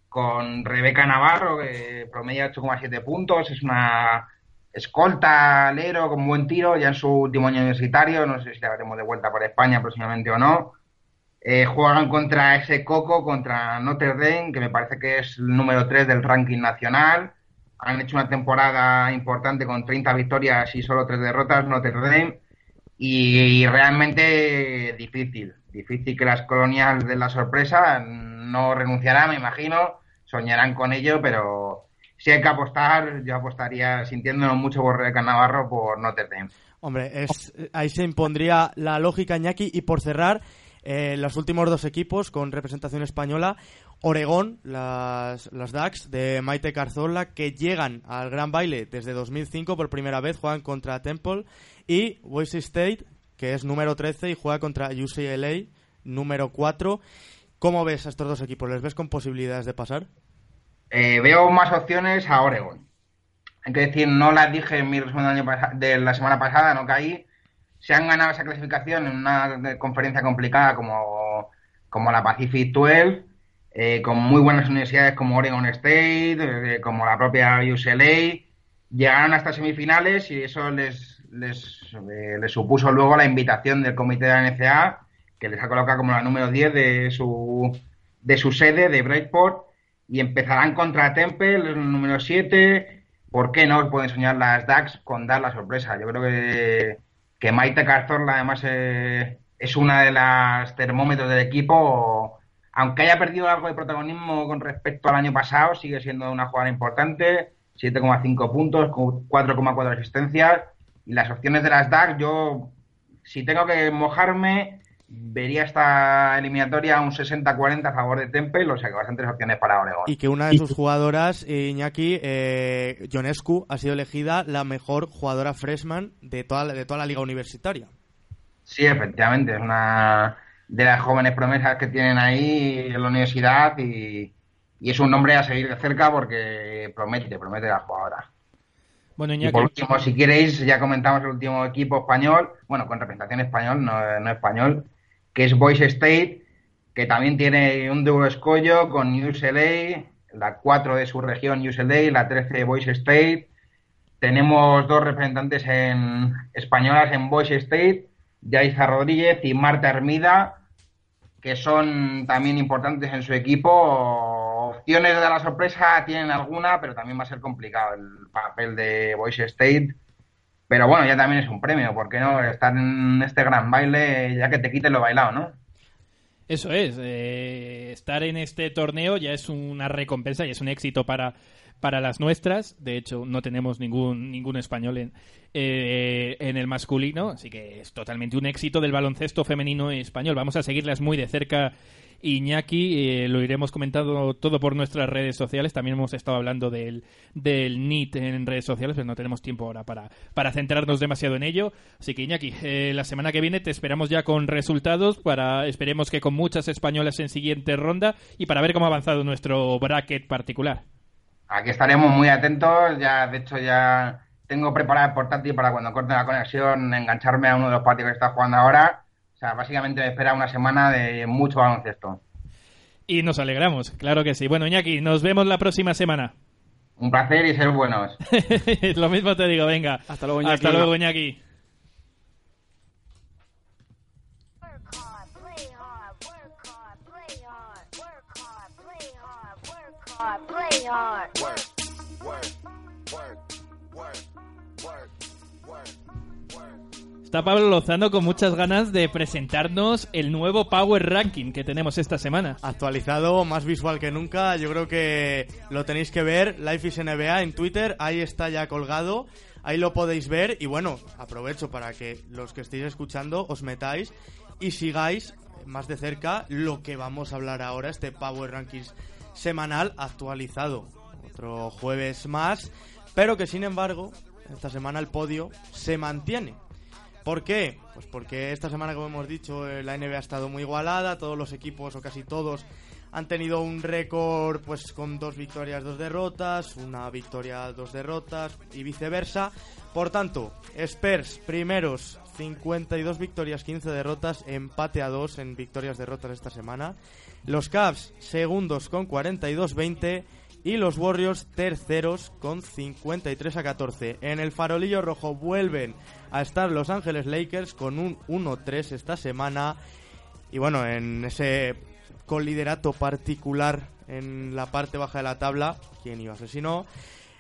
con Rebeca Navarro, que promedia 8,7 puntos, es una escolta alero con buen tiro, ya en su último año universitario, no sé si la veremos de vuelta por España próximamente o no. Eh, juegan contra ese Coco, contra Notre Dame, que me parece que es el número 3 del ranking nacional. Han hecho una temporada importante con 30 victorias y solo 3 derrotas, Notre Dame. Y, realmente difícil. Difícil que las colonias de la sorpresa no renunciarán, me imagino. Soñarán con ello, pero si hay que apostar, yo apostaría, sintiéndonos mucho por Rebeca Navarro, por Notre Dame. Hombre, es, ahí se impondría la lógica, Iñaki. Y por cerrar, eh, los últimos dos equipos con representación española, Oregón, las, las Ducks de Maite Carzola, que llegan al gran baile desde 2005 por primera vez, juegan contra Temple, y Boise State, que es número 13 y juega contra UCLA, número 4. ¿Cómo ves a estos dos equipos? ¿Les ves con posibilidades de pasar? Eh, veo más opciones a Oregon. Hay que decir, no las dije en mi resumen de la semana pasada, no caí. Se han ganado esa clasificación en una conferencia complicada como, como la Pacific 12, eh, con muy buenas universidades como Oregon State, eh, como la propia UCLA. Llegaron hasta semifinales y eso les, les, eh, les supuso luego la invitación del comité de la NCAA, que les ha colocado como la número 10 de su, de su sede, de Breakport, y empezarán contra Temple, el número 7. ¿Por qué no pueden soñar las DAX con dar la sorpresa? Yo creo que, que Maite Carzorla, además, eh, es una de las termómetros del equipo. Aunque haya perdido algo de protagonismo con respecto al año pasado, sigue siendo una jugadora importante. 7,5 puntos, con 4,4 asistencias. Y las opciones de las DAX, yo, si tengo que mojarme, vería esta eliminatoria un 60-40 a favor de Temple, o sea que bastantes opciones para Oregon. Y que una de sus jugadoras, eh, Iñaki, eh, Ionescu, ha sido elegida la mejor jugadora freshman de toda, la- de toda la liga universitaria. Sí, efectivamente, es una de las jóvenes promesas que tienen ahí en la universidad y, y es un nombre a seguir de cerca porque promete, promete la jugadora. Bueno, Y por último, si queréis, ya comentamos el último equipo español, bueno, con representación español, no, no español, que es Boise State, que también tiene un duro escollo con UCLA, la 4 de su región UCLA, la 13 Boise State. Tenemos dos representantes en, españolas en Boise State, Yaisa Rodríguez y Marta Hermida, que son también importantes en su equipo. Opciones de la sorpresa tienen alguna, pero también va a ser complicado el papel de Boise State. Pero bueno, ya también es un premio, ¿por qué no? Estar en este gran baile, ya que te quiten lo bailado, ¿no? Eso es, eh, estar en este torneo ya es una recompensa y es un éxito para, para las nuestras. De hecho, no tenemos ningún, ningún español en, eh, en el masculino, así que es totalmente un éxito del baloncesto femenino español. Vamos a seguirlas muy de cerca Iñaki. eh, lo iremos comentando todo por nuestras redes sociales. También hemos estado hablando del, del NIT en redes sociales, pero no tenemos tiempo ahora para, para centrarnos demasiado en ello. Así que Iñaki, eh, la semana que viene te esperamos ya con resultados. para Esperemos que con muchas españolas en siguiente ronda y para ver cómo ha avanzado nuestro bracket particular. Aquí estaremos muy atentos. Ya, de hecho, ya tengo preparado el portátil para cuando corte la conexión engancharme a uno de los partidos que está jugando ahora. Sea, básicamente me espera una semana de mucho baloncesto. Y nos alegramos, claro que sí. Bueno, Iñaki, nos vemos la próxima semana. Un placer y ser buenos. Lo mismo te digo, venga. Hasta luego, Iñaki. Hasta luego, Iñaki. Play hard. Está Pablo Lozano con muchas ganas de presentarnos el nuevo Power Ranking que tenemos esta semana. Actualizado, más visual que nunca. Yo creo que lo tenéis que ver. Life is NBA en Twitter. Ahí está ya colgado. Ahí lo podéis ver. Y bueno, aprovecho para que los que estéis escuchando os metáis y sigáis más de cerca lo que vamos a hablar ahora, este Power Rankings semanal actualizado. Otro jueves más. Pero que sin embargo, esta semana el podio se mantiene. ¿Por qué? Pues porque esta semana, como hemos dicho, eh, la NBA ha estado muy igualada, todos los equipos o casi todos han tenido un récord pues con dos victorias, dos derrotas, una victoria, dos derrotas y viceversa. Por tanto, Spurs primeros 52 victorias, 15 derrotas, empate a 2 en victorias derrotas esta semana. Los Cavs segundos con 42-20 y los Warriors terceros con 53 a 14. En el farolillo rojo vuelven a estar Los Ángeles Lakers con un 1-3 esta semana. Y bueno, en ese coliderato particular en la parte baja de la tabla, ¿quién iba a ser si no?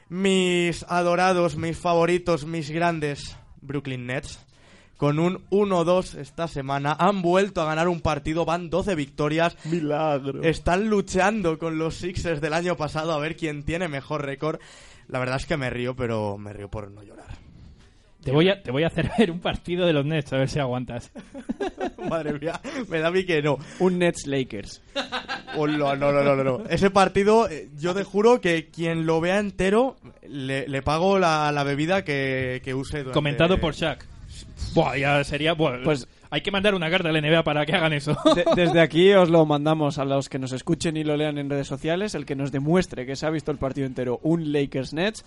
Mis adorados, mis favoritos, mis grandes Brooklyn Nets. Con un 1-2 esta semana. Han vuelto a ganar un partido. Van 12 victorias. Milagro. Están luchando con los Sixers del año pasado a ver quién tiene mejor récord. La verdad es que me río, pero me río por no llorar. Te voy, a, te voy a hacer ver un partido de los Nets, a ver si aguantas. Madre mía, me da a mí que no. Un Nets Lakers. Hola, no, no, no, no, no. Ese partido, eh, yo te juro que quien lo vea entero, le, le pago la, la bebida que, que use. durante- Comentado por Shaq. Buah, ya sería... buah, Pues- hay que mandar una carta a la NBA para que hagan eso. De- desde aquí os lo mandamos a los que nos escuchen y lo lean en redes sociales. El que nos demuestre que se ha visto el partido entero, un Lakers Nets.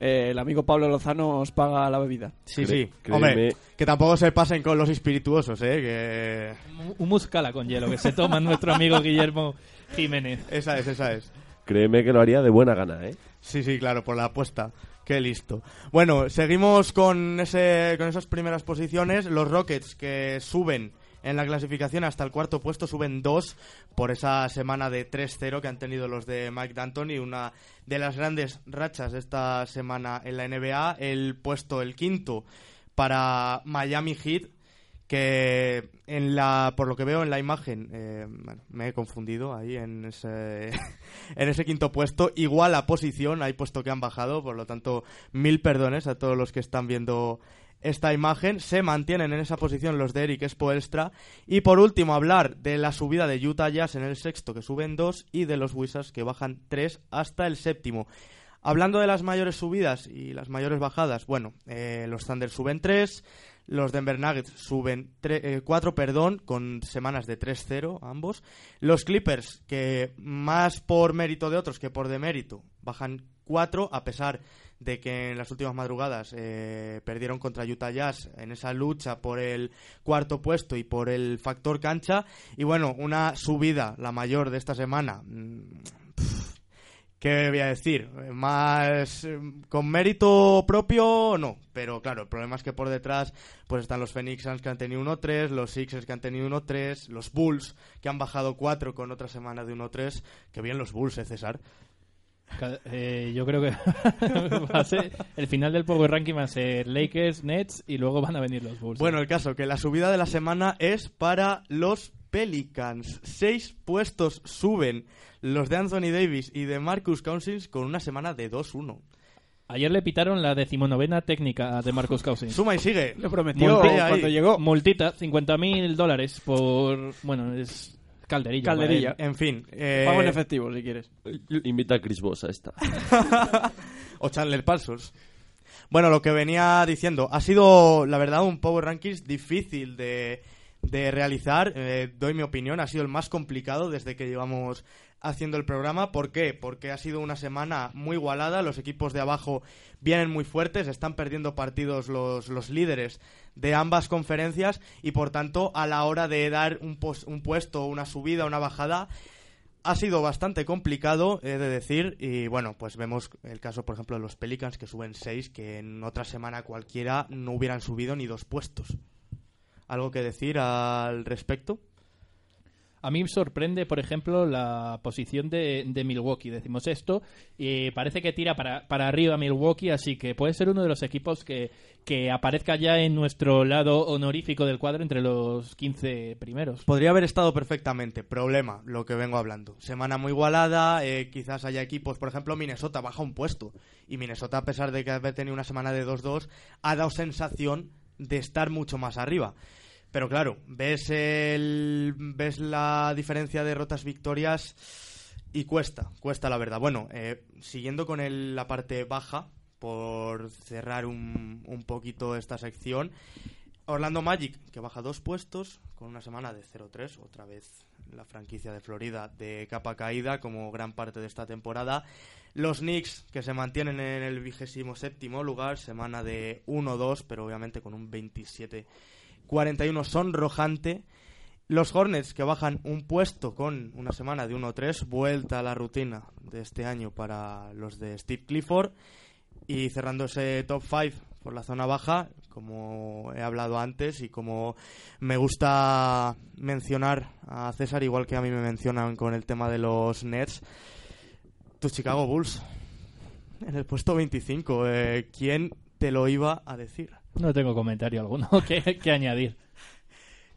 eh, el amigo Pablo Lozano os paga la bebida. Sí, Cre- sí. créeme. Hombre, que tampoco se pasen con los espirituosos, ¿eh? Que... un muscala con hielo que se toma nuestro amigo Guillermo Jiménez. Esa es, esa es. Créeme que lo haría de buena gana, ¿eh? Sí, sí, claro, por la apuesta. Qué listo. Bueno, seguimos con, ese, con esas primeras posiciones. Los Rockets que suben en la clasificación hasta el cuarto puesto, suben dos por esa semana de 3-0 que han tenido los de Mike D'Antoni, una de las grandes rachas de esta semana en la NBA. El puesto, el quinto, para Miami Heat, que en la por lo que veo en la imagen eh, me he confundido ahí en ese en ese quinto puesto. Igual la posición hay puesto que han bajado por lo tanto mil perdones a todos los que están viendo esta imagen. Se mantienen en esa posición los de Eric Spoelstra. Y por último hablar de la subida de Utah Jazz en el sexto que suben dos y de los Wizards que bajan tres hasta el séptimo. Hablando de las mayores subidas y las mayores bajadas, bueno, eh, los Thunder suben 3, los Denver Nuggets suben 4, perdón, con semanas de 3-0 ambos. Los Clippers, que más por mérito de otros que por demérito, bajan 4 a pesar de que en las últimas madrugadas eh, perdieron contra Utah Jazz en esa lucha por el cuarto puesto y por el factor cancha. Y bueno, una subida, la mayor de esta semana. mm, ¿Qué voy a decir? Más eh, con mérito propio, no. Pero claro, el problema es que por detrás pues están los Phoenix Suns que han tenido 1-3, los Sixers que han tenido 1-3, los Bulls que han bajado 4 con otra semana de 1-3. Que bien los Bulls, ¿eh, César? Eh, yo creo que va a ser, el final del Power Ranking va a ser Lakers, Nets y luego van a venir los Bulls. Bueno, el caso que la subida de la semana es para los Pelicans. Seis puestos suben los de Anthony Davis y de Marcus Cousins con una semana de 2-1. Ayer le pitaron la decimonovena técnica de Marcus Cousins. Suma y sigue. Lo prometió Multi- cuando llegó. Multita, 50.000 dólares por... Bueno, es Calderilla. Calderilla. En fin. eh, Pago en efectivo, si quieres. Invita a Chris Boss a esta. o Chandler Parsons. Bueno, lo que venía diciendo, ha sido, la verdad, un Power Rankings difícil de, de realizar. Eh, doy mi opinión, ha sido el más complicado desde que llevamos haciendo el programa. ¿Por qué? Porque ha sido una semana muy igualada, los equipos de abajo vienen muy fuertes, están perdiendo partidos los, los líderes de ambas conferencias y por tanto a la hora de dar un, pos- un puesto, una subida, una bajada, ha sido bastante complicado, he de decir, y bueno, pues vemos el caso, por ejemplo, de los Pelicans que suben 6, que en otra semana cualquiera no hubieran subido ni dos puestos. ¿Algo que decir al respecto? A mí me sorprende, por ejemplo, la posición de, de Milwaukee. Decimos esto y parece que tira para, para arriba Milwaukee, así que puede ser uno de los equipos que, que aparezca ya en nuestro lado honorífico del cuadro entre los 15 primeros. Podría haber estado perfectamente. Problema, lo que vengo hablando. Semana muy igualada, eh, quizás haya equipos, por ejemplo, Minnesota baja un puesto. Y Minnesota, a pesar de que haber tenido una semana de 2-2, ha dado sensación de estar mucho más arriba. Pero claro, ves, el, ves la diferencia de rotas victorias y cuesta, cuesta la verdad. Bueno, eh, siguiendo con el- la parte baja, por cerrar un, un poquito esta sección, Orlando Magic, que baja dos puestos con una semana de 0-3, otra vez la franquicia de Florida de capa caída como gran parte de esta temporada. Los Knicks, que se mantienen en el vigésimo séptimo lugar, semana de 1-2, pero obviamente con un 27-41 sonrojante. Los Hornets, que bajan un puesto con una semana de 1-3, vuelta a la rutina de este año para los de Steve Clifford. Y cerrando ese top 5 por la zona baja, como he hablado antes y como me gusta mencionar a César, igual que a mí me mencionan con el tema de los Nets, tus Chicago Bulls en el puesto 25. Eh, ¿Quién te lo iba a decir? No tengo comentario alguno que, añadir.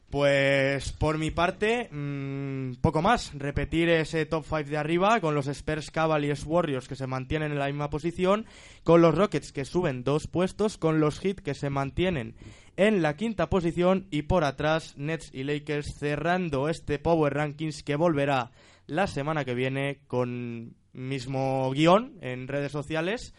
Pues por mi parte, mm, poco más. Repetir ese top 5 de arriba con los Spurs, Cavaliers, Warriors que se mantienen en la misma posición, con los Rockets que suben dos puestos, con los Heat que se mantienen en la quinta posición y por atrás Nets y Lakers cerrando este Power Rankings que volverá la semana que viene con mismo guion en redes sociales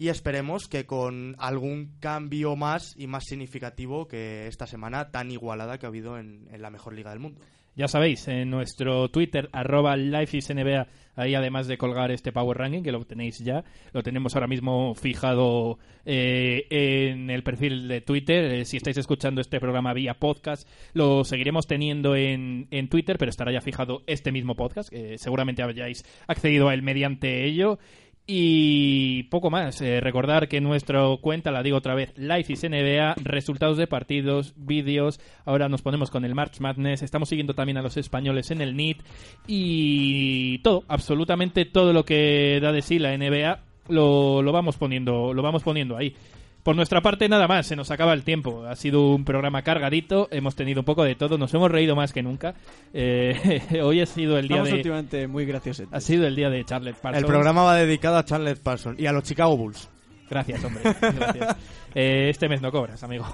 y esperemos que con algún cambio más y más significativo que esta semana tan igualada que ha habido en, la mejor liga del mundo. Ya sabéis, en nuestro Twitter, arroba LifeisNBA, ahí además de colgar este Power Ranking, que lo tenéis ya, lo tenemos ahora mismo fijado eh, en el perfil de Twitter. Eh, si estáis escuchando este programa vía podcast, lo seguiremos teniendo en, en Twitter, pero estará ya fijado este mismo podcast, que seguramente hayáis accedido a él mediante ello. Y poco más. Eh, recordar que nuestra cuenta, la digo otra vez, Life is NBA, resultados de partidos, vídeos. Ahora nos ponemos con el March Madness. Estamos siguiendo también a los españoles en el NIT. Y todo, absolutamente todo lo que da de sí la NBA lo, lo vamos poniendo, lo vamos poniendo ahí. Por nuestra parte, nada más, se nos acaba el tiempo. Ha sido un programa cargadito, hemos tenido un poco de todo, nos hemos reído más que nunca. Eh, hoy ha sido el día Estamos de. últimamente muy graciosos. Ha sido el día de Charlotte Parsons. El programa va dedicado a Chandler Parsons y a los Chicago Bulls. Gracias, hombre. Gracias. Eh, este mes no cobras, amigo.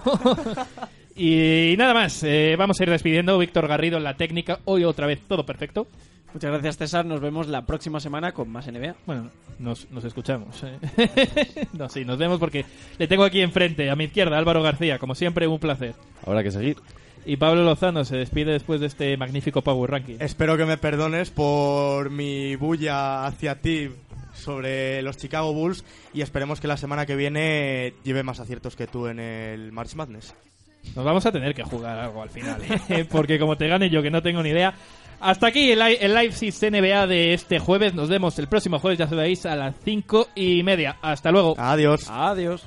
y nada más, eh, vamos a ir despidiendo. Víctor Garrido en la técnica. Hoy otra vez todo perfecto. Muchas gracias, César. Nos vemos la próxima semana con más NBA. Bueno, nos, nos escuchamos. eh. no, sí, nos vemos porque le tengo aquí enfrente, a mi izquierda, Álvaro García. Como siempre, un placer. Habrá que seguir. Y Pablo Lozano se despide después de este magnífico Power Ranking. Espero que me perdones por mi bulla hacia ti sobre los Chicago Bulls y esperemos que la semana que viene lleve más aciertos que tú en el March Madness. Nos vamos a tener que jugar algo al final, ¿eh? porque como te gane yo que no tengo ni idea. Hasta aquí el, el Live Six NBA de este jueves. Nos vemos el próximo jueves, ya sabéis, a las cinco y media. Hasta luego. Adiós. Adiós.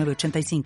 906985.